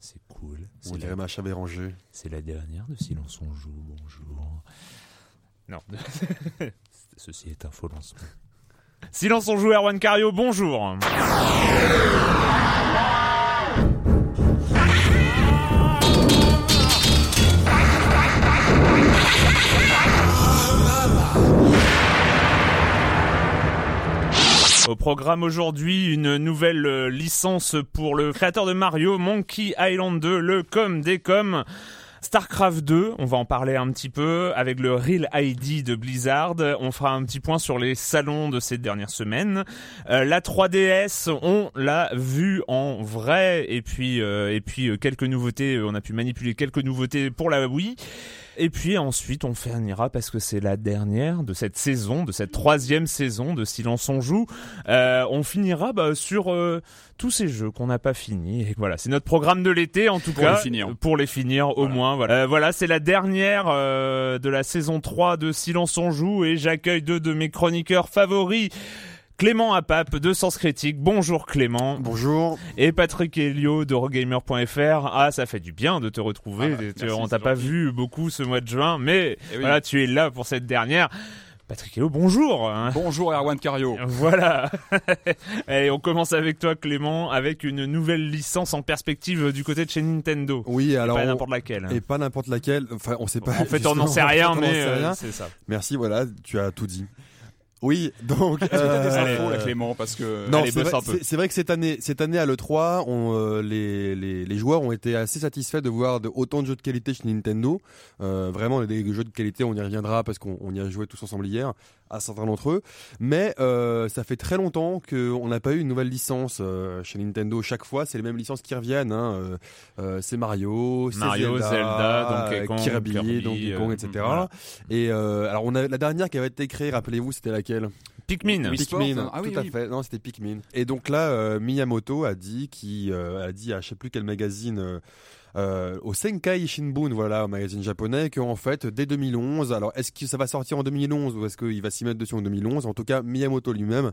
C'est cool. On dirait ma Béranger. C'est la dernière de Silence on joue. Bonjour. Non. Ceci est un faux lancement. Silence on joue, Erwan Cario, bonjour. Au programme aujourd'hui, une nouvelle euh, licence pour le créateur de Mario, Monkey Island 2, le com des com. StarCraft 2, on va en parler un petit peu avec le Real ID de Blizzard. On fera un petit point sur les salons de ces dernières semaines. Euh, la 3DS, on l'a vu en vrai et puis euh, et puis quelques nouveautés. On a pu manipuler quelques nouveautés pour la Wii. Et puis ensuite, on finira parce que c'est la dernière de cette saison, de cette troisième saison de Silence on joue. Euh, on finira bah, sur euh, tous ces jeux qu'on n'a pas finis. Et voilà, c'est notre programme de l'été en tout pour cas. Les finir. Pour les finir au moins. Voilà, euh, voilà c'est la dernière euh, de la saison 3 de Silence on joue et j'accueille deux de mes chroniqueurs favoris. Clément Apap de Sens Critique. Bonjour Clément. Bonjour. Et Patrick Helio de Rogamer.fr. Ah, ça fait du bien de te retrouver. Ah, tu, merci, on t'a pas vu beaucoup ce mois de juin, mais Eh oui. voilà, tu es là pour cette dernière. Patrick Helio, bonjour. Bonjour Erwan Cario. Voilà. Et on commence avec toi Clément, avec une nouvelle licence en perspective du côté de chez Nintendo. Oui, Et alors. pas n'importe laquelle. Et pas n'importe laquelle. Enfin, on sait pas. en fait, on n'en sait rien, mais euh, c'est ça. Merci, voilà, tu as tout dit. Oui, donc. Euh, là Clément parce que Non, c'est vrai, c'est- que cette année, cette année à l'E3, on, euh, les, les, les joueurs ont été assez satisfaits de voir de, autant de jeux de qualité chez Nintendo. Euh, vraiment, des jeux de qualité, on y reviendra parce qu'on on y a joué tous ensemble hier, à certains d'entre eux. Mais euh, ça fait très longtemps qu'on n'a pas eu une nouvelle licence euh, chez Nintendo. Chaque fois, c'est les mêmes licences qui reviennent. Hein. Euh, c'est Mario, Mario, Zelda, Zelda, Donkey Kong, Kirby, Kirby, Donkey Kong, euh, etc. voilà. Et euh, alors, on a la dernière qui avait été créée, rappelez-vous, c'était laquelle? Pikmin. Oui. Pikmin, ah oui, tout à oui. fait. Non, c'était Pikmin. Et donc là, euh, Miyamoto a dit, qui euh, a dit à je sais plus quel magazine. Euh, au Senkai Shinbun, voilà, au magazine japonais, qu'en fait, dès 2011, alors est-ce que ça va sortir en 2011 ou est-ce qu'il va s'y mettre dessus en 2011 En tout cas, Miyamoto lui-même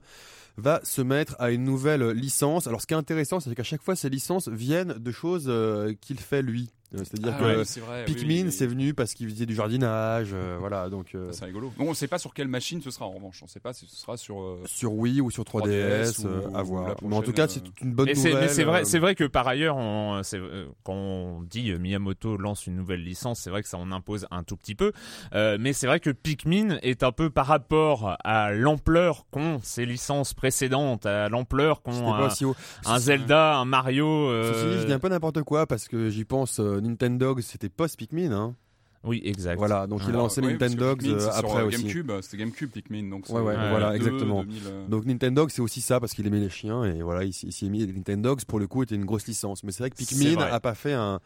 va se mettre à une nouvelle licence. Alors, ce qui est intéressant, c'est qu'à chaque fois, ces licences viennent de choses euh, qu'il fait lui. Euh, C'est-à-dire Ah que ouais, vrai, Pikmin, oui, c'est venu parce qu'il faisait du jardinage, euh, voilà, donc euh, C'est rigolo. Bon, on sait pas sur quelle machine ce sera en revanche. On sait pas si ce sera sur. euh, sur Wii ou sur 3DS, 3DS ou- euh, à ou voir. Mais en tout cas, euh, c'est une bonne c'est, nouvelle. mais c'est vrai, euh, c'est vrai que par ailleurs, on, c'est, euh, quand on dit euh, Miyamoto lance une nouvelle licence, c'est vrai que ça en impose un tout petit peu. Euh, mais c'est vrai que Pikmin est un peu par rapport à l'ampleur qu'ont ces licences précédentes, à l'ampleur qu'ont un, Zelda, un Mario. euh, Ceci dit, je dis un peu n'importe quoi parce que j'y pense. Euh, Nintendo, c'était post-Pikmin. Hein. Oui, exact. Voilà, donc il a lancé ouais, Nintendo Pikmin, euh, c'est sur, après euh, aussi. GameCube, c'était GameCube Pikmin, donc Ouais, ouais, euh, voilà, 2002, exactement. 2000, euh, Donc Nintendo, c'est aussi ça parce qu'il aimait les chiens et voilà, il, s'y est mis. Nintendo, pour le coup, était une grosse licence. Mais c'est vrai que Pikmin vrai. a pas fait un,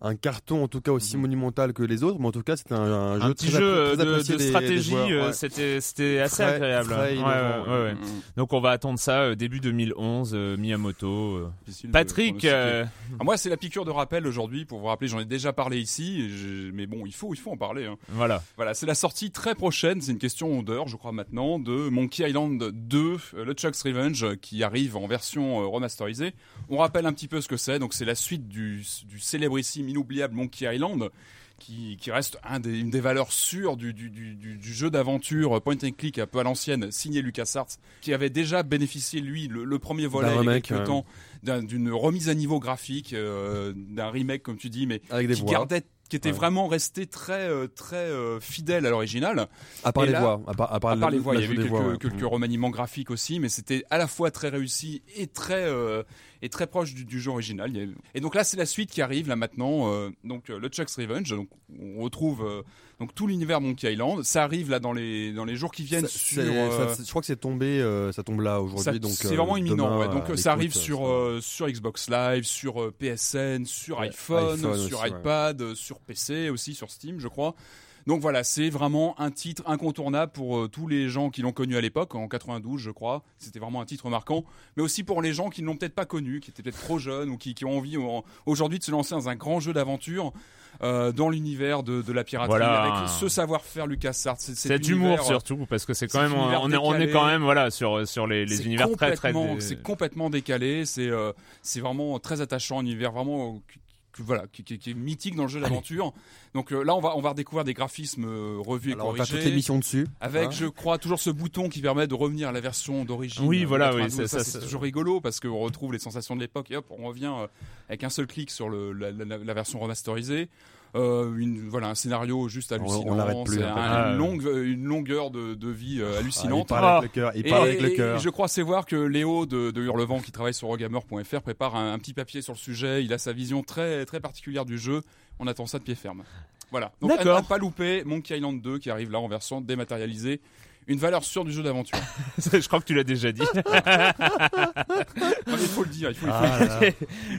un carton en tout cas aussi Mhm. monumental que les autres, mais en tout cas c'était un, un jeu un petit très jeu très de, des- stratégie, euh, ouais. c'était c'était assez agréable. frais, Ouais, innovant, ouais, ouais, ouais. Mm. Donc on va attendre ça euh, début 2011, euh, Miyamoto. euh. Patrick, euh, Ah, moi, c'est la piqûre de rappel aujourd'hui pour vous rappeler. J'en ai déjà parlé ici, mais bon, il faut, il faut en parler. hein. voilà. Voilà, c'est la sortie très prochaine. C'est une question d'heure, je crois maintenant, de Monkey Island 2, euh, le Chuck's Revenge, qui arrive en version remasterisée. On rappelle un petit peu ce que c'est. Donc, c'est la suite du, du célébrissime, inoubliable Monkey Island. Qui, qui reste un des, une des valeurs sûres du, du, du, du- du jeu d'aventure point and click un peu à l'ancienne, signé LucasArts, qui avait déjà bénéficié, lui, le, le premier volet, il y a remake, quelques ouais. temps, d'un- d'une remise à niveau graphique, euh, d'un remake, comme tu dis, mais avec des qui voix. gardait qui était Ouais. vraiment resté très euh, très euh, fidèle à l'original. À part Et les là- voix, à part, à part, À part le- les voix, il y avait des quelques, voix, ouais. quelques remaniements graphiques aussi, mais c'était à la fois très réussi et très euh, et très proche du, du jeu original. Et donc là, c'est la suite qui arrive là maintenant. euh, donc euh, le Chuck's Revenge. Donc on retrouve euh, donc tout l'univers Monkey Island. Ça arrive là dans les dans les jours qui viennent Ça- sur. c'est- ça- je crois que c'est tombé, ça tombe là aujourd'hui, donc c'est vraiment imminent. demain, ouais. Donc ça arrive sur sur Xbox Live, sur PSN, sur iPhone, iPhone sur aussi, iPad, sur PC aussi, sur Steam, je crois. Donc voilà, c'est vraiment un titre incontournable pour euh, tous les gens qui l'ont connu à l'époque, en 92 je crois. C'était vraiment un titre marquant, mais aussi pour les gens qui ne l'ont peut-être pas connu, qui étaient peut-être trop jeunes ou qui, qui ont envie aujourd'hui de se lancer dans un grand jeu d'aventure euh, dans l'univers de, de la piraterie, Voilà. avec ce savoir-faire LucasArts. Cet d'humour univers, euh, surtout parce que c'est quand même on est on est décalé. quand même voilà sur sur les, univers très très c'est complètement décalé c'est euh, c'est vraiment très attachant un univers vraiment voilà qui, qui- qui est mythique dans le jeu d'aventure donc euh, là on va on va redécouvrir des graphismes euh, revus et Alors, on va faire corrigés toute l'émission dessus. avec hein. je crois toujours ce bouton qui permet de revenir à la version d'origine Oui, voilà, 92. oui, ça- ça, c'est toujours rigolo parce qu'on retrouve les sensations de l'époque et hop on revient euh, avec un seul clic sur le, la, la- la version remasterisée euh, une, voilà un scénario juste On- on hallucinant l'arrête plus, un-. Ah, une ouais. longue une longueur de, de vie euh, Ah, il hallucinante parle Ah. avec le cœur. Il et, parle avec le et cœur. je crois savoir que Léo de, de Hurlevent, qui travaille sur Rogamer.fr, prépare un, un petit papier sur le sujet. Il a sa vision très, très particulière du jeu. On attend ça de pied ferme. Voilà. Donc, à, à pas louper, Monkey Island 2 qui arrive là en version dématérialisée. Une valeur sûre du jeu d'aventure. je crois que tu l'as déjà dit. Non, il faut le dire. Il faut, il faut- Ah.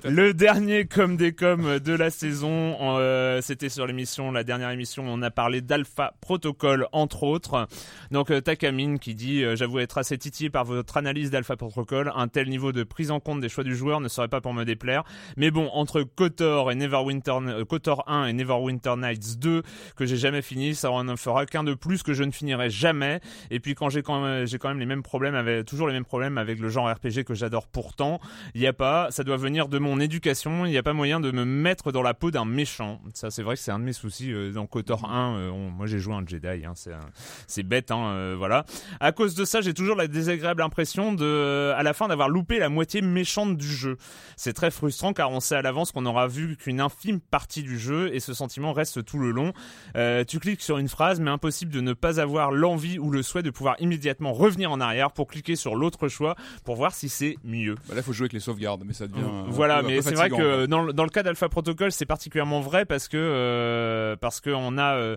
Le dernier comme des coms de la saison, euh, c'était sur l'émission, la dernière émission, on a parlé d'Alpha Protocol entre autres. Donc euh, Takamine qui dit, euh, j'avoue être assez titillé par votre analyse d'Alpha Protocol, un tel niveau de prise en compte des choix du joueur ne serait pas pour me déplaire. Mais bon, entre KOTOR et Neverwinter, euh, KOTOR 1 et Neverwinter Nights 2 que j'ai jamais fini, ça en fera qu'un de plus que je ne finirai jamais. Et puis quand j'ai quand même, j'ai quand même les mêmes problèmes avec, toujours les mêmes problèmes avec le genre RPG que j'adore pourtant, il n'y a pas, ça doit venir de mon éducation, il n'y a pas moyen de me mettre dans la peau d'un méchant. Ça, c'est vrai que c'est un de mes soucis euh, dans KOTOR 1. euh, on- moi, j'ai joué un Jedi, hein, c'est un- c'est bête, hein, euh, voilà. À cause de ça, j'ai toujours la désagréable impression de, euh, à la fin, d'avoir loupé la moitié méchante du jeu. C'est très frustrant car on sait à l'avance qu'on n'aura vu qu'une infime partie du jeu et ce sentiment reste tout le long. Euh, tu cliques sur une phrase, mais impossible de ne pas avoir l'envie ou le souhait de pouvoir immédiatement revenir en arrière pour cliquer sur l'autre choix pour voir si c'est mieux. Bah là, il faut jouer avec les sauvegardes, mais ça devient. un Voilà, peu- mais c'est vrai que dans le, dans le cas d'Alpha Protocol, c'est particulièrement vrai parce que euh, parce que on a euh,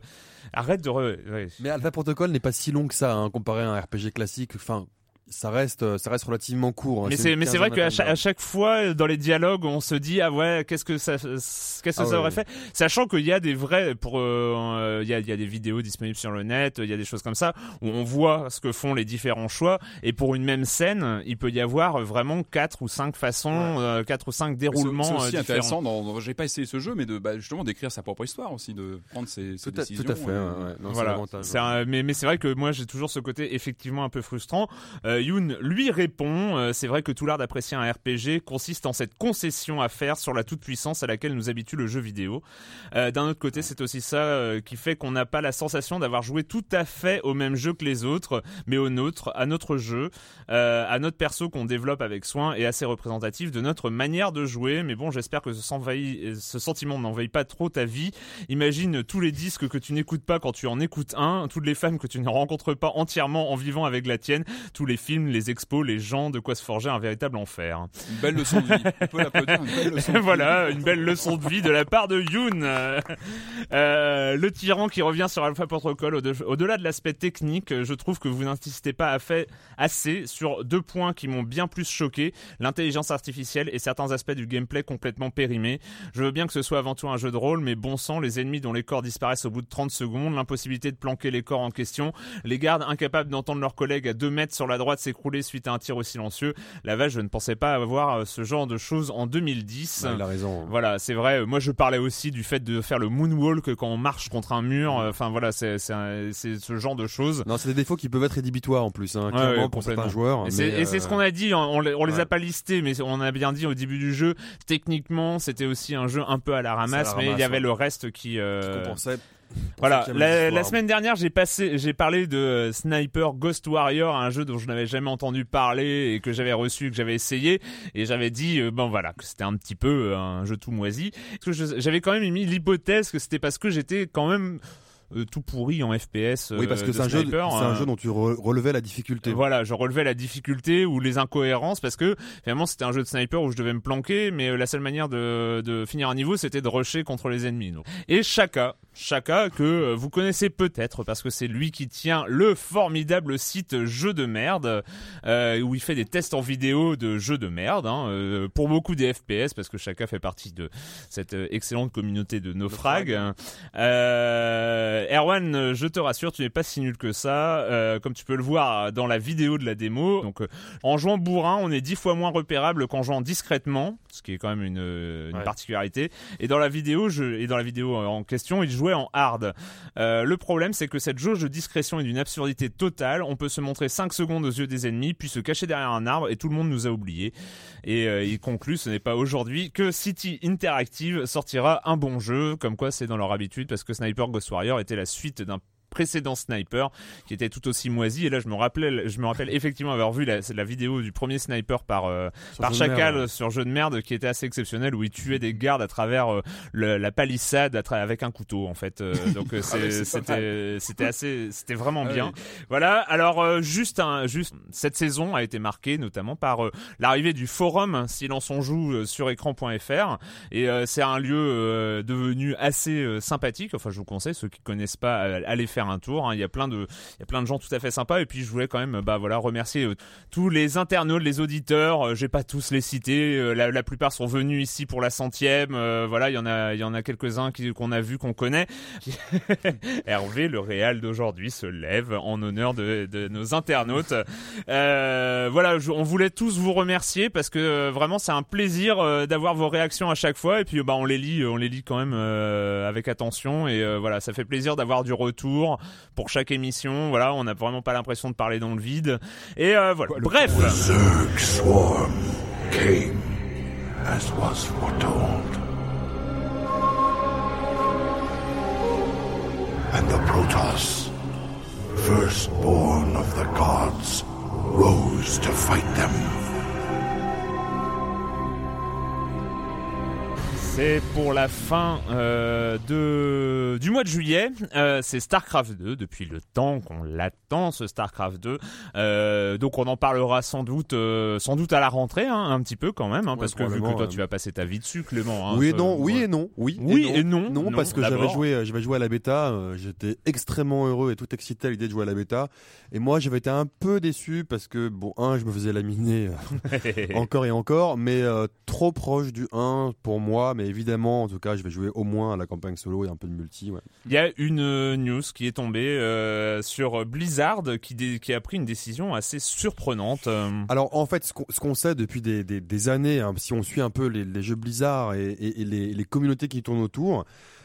arrête de re- ouais. Mais Alpha Protocol n'est pas si long que ça, hein, comparé à un RPG classique. Enfin, ça reste, euh, ça reste relativement court. hein. Mais c'est mais c'est vrai qu'à chaque, à d'heures. chaque fois dans les dialogues, on se dit ah ouais qu'est-ce que ça qu'est-ce que Ah ça ouais, aurait ouais. fait, sachant qu'il y a des vrais pour euh, il y a il y a des vidéos disponibles sur le net, il y a des choses comme ça où on voit ce que font les différents choix et pour une même scène, il peut y avoir vraiment quatre ou cinq façons, euh, quatre ou cinq déroulements C'est euh, aussi différents. intéressant. Dans, j'ai pas essayé ce jeu, mais de bah, justement d'écrire sa propre histoire aussi, de prendre ses, ses Tout à, décisions. tout à fait. euh, ouais, ouais. Non, voilà. l'avantage, C'est ouais. un- mais mais c'est vrai que moi j'ai toujours ce côté effectivement un peu frustrant. Euh, Yoon lui répond euh, c'est vrai que tout l'art d'apprécier un RPG consiste en cette concession à faire sur la toute puissance à laquelle nous habitue le jeu vidéo. Euh, D'un autre côté c'est aussi ça euh, qui fait qu'on n'a pas la sensation d'avoir joué tout à fait au même jeu que les autres, mais au nôtre, à notre jeu, euh, à notre perso qu'on développe avec soin et assez représentatif de notre manière de jouer. Mais bon j'espère que ce sentiment n'envahit pas trop ta vie. Imagine tous les disques que tu n'écoutes pas quand tu en écoutes un, toutes les femmes que tu ne rencontres pas entièrement en vivant avec la tienne, tous les films, les expos, les gens, de quoi se forger un véritable enfer. Une belle leçon de vie. On peut l'applaudir, une belle leçon de vie. voilà, une belle leçon de vie de la part de Yoon. Euh, le tyran qui revient sur Alpha Protocol, au-de- au-delà de l'aspect technique, je trouve que vous n'insistez pas à fait assez sur deux points qui m'ont bien plus choqué, l'intelligence artificielle et certains aspects du gameplay complètement périmés. Je veux bien que ce soit avant tout un jeu de rôle, mais bon sang, les ennemis dont les corps disparaissent au bout de 30 secondes, l'impossibilité de planquer les corps en question, les gardes incapables d'entendre leurs collègues à 2 mètres sur la droite s'écrouler suite à un tir au silencieux. La vache, je ne pensais pas avoir euh, ce genre de choses en 2010. Ouais, il a raison. Voilà, c'est vrai. Moi, je parlais aussi du fait de faire le moonwalk quand on marche contre un mur. Enfin, voilà, c'est ce genre de choses. Non, c'est des défauts qui peuvent être rédhibitoires en plus, hein, clairement ouais, pour certains joueurs. Et c'est ce euh, qu'on a dit. On, on les, a pas listés, mais on a bien dit au début du jeu. Techniquement, c'était aussi un jeu un peu à la ramasse, la mais il y avait le reste qui. euh, qui compensait Voilà, la, la semaine dernière, j'ai passé, j'ai parlé de euh, Sniper Ghost Warrior, un jeu dont je n'avais jamais entendu parler et que j'avais reçu, que j'avais essayé, et j'avais dit, euh, bon voilà, que c'était un petit peu euh, un jeu tout moisi. Parce que je- j'avais quand même émis l'hypothèse que c'était parce que j'étais quand même tout pourri en FPS. Oui, parce euh, que c'est un, jeu, c'est un hein. jeu dont tu re- relevais la difficulté. Voilà, je relevais la difficulté ou les incohérences parce que finalement c'était un jeu de sniper où je devais me planquer, mais euh, la seule manière de, de finir un niveau c'était de rusher contre les ennemis. donc. Et Shaka, Shaka que euh, vous connaissez peut-être parce que c'est lui qui tient le formidable site Jeux de merde euh, où il fait des tests en vidéo de jeux de merde hein, euh, pour beaucoup des FPS parce que Shaka fait partie de cette euh, excellente communauté de naufrag. Euh, Erwan, euh, je te rassure, tu n'es pas si nul que ça. Euh, comme tu peux le voir dans la vidéo de la démo. Donc, euh, en jouant bourrin, on est dix fois moins repérable qu'en jouant discrètement, ce qui est quand même une, euh, une Ouais. particularité. Et dans la vidéo, je, et dans la vidéo euh, en question, il jouait en hard. Euh, le problème, c'est que cette jauge de discrétion est d'une absurdité totale. On peut se montrer 5 secondes aux yeux des ennemis, puis se cacher derrière un arbre, et tout le monde nous a oubliés. Et euh, il conclut, ce n'est pas aujourd'hui que City Interactive sortira un bon jeu, comme quoi c'est dans leur habitude, parce que Sniper Ghost Warrior la suite d'un précédent sniper qui était tout aussi moisi. Et là je me rappelais je me rappelle effectivement avoir vu la, la vidéo du premier sniper par euh, par Chacal merde. sur jeu de merde qui était assez exceptionnel où il tuait des gardes à travers euh, le- la palissade à tra- avec un couteau en fait. Euh, donc euh, pas c'était c'était assez c'était vraiment Ah bien. voilà. Alors euh, juste un juste cette saison a été marquée notamment par l'arrivée du forum Silence on joue sur écran.fr et c'est un lieu devenu assez sympathique. Enfin je vous conseille ceux qui connaissent pas allez faire un tour hein. il y a plein de il y a plein de gens tout à fait sympas. Et puis je voulais quand même bah voilà remercier euh, tous les internautes les auditeurs. Euh, j'ai pas tous les cités. Euh, la, plupart sont venus ici pour la centième. Voilà il y en a a quelques uns qui qu'on a vu qu'on connaît. Hervé le réal d'aujourd'hui se lève en honneur de, nos internautes. Voilà, on voulait tous vous remercier parce que vraiment c'est un plaisir d'avoir vos réactions à chaque fois. Et puis bah on les lit, on les lit quand même avec attention. Et voilà, ça fait plaisir d'avoir du retour pour chaque émission. Voilà, on n'a vraiment pas l'impression de parler dans le vide et euh, voilà. Bref, Zerg swarm came as was foretold. And the Protoss, firstborn of the gods, rose to fight them. C'est pour la fin euh, de du mois de juillet. Euh, c'est Starcraft 2 depuis le temps qu'on l'attend ce Starcraft 2. Euh, donc on en parlera sans doute sans doute à la rentrée hein, un petit peu quand même hein, Ouais, parce que vu que toi tu vas passer ta vie dessus Clément. hein, oui et non, oui et non, oui, Oui et non. Non, Non, parce que j'avais joué, j'avais joué à la bêta, j'étais extrêmement heureux et tout excité à l'idée de jouer à la bêta. Et moi, j'avais été un peu déçu parce que bon, un, je me faisais laminer encore et encore, mais trop proche du 1 pour moi. Mais évidemment, en tout cas, je vais jouer au moins à la campagne solo et un peu de multi. Ouais. Il y a une euh, news qui est tombée euh, sur Blizzard qui, a pris une décision assez surprenante. euh, Alors en fait, ce qu'on sait depuis des, des- des années, hein, si on suit un peu les, les jeux Blizzard et, et- et les, les communautés qui tournent autour,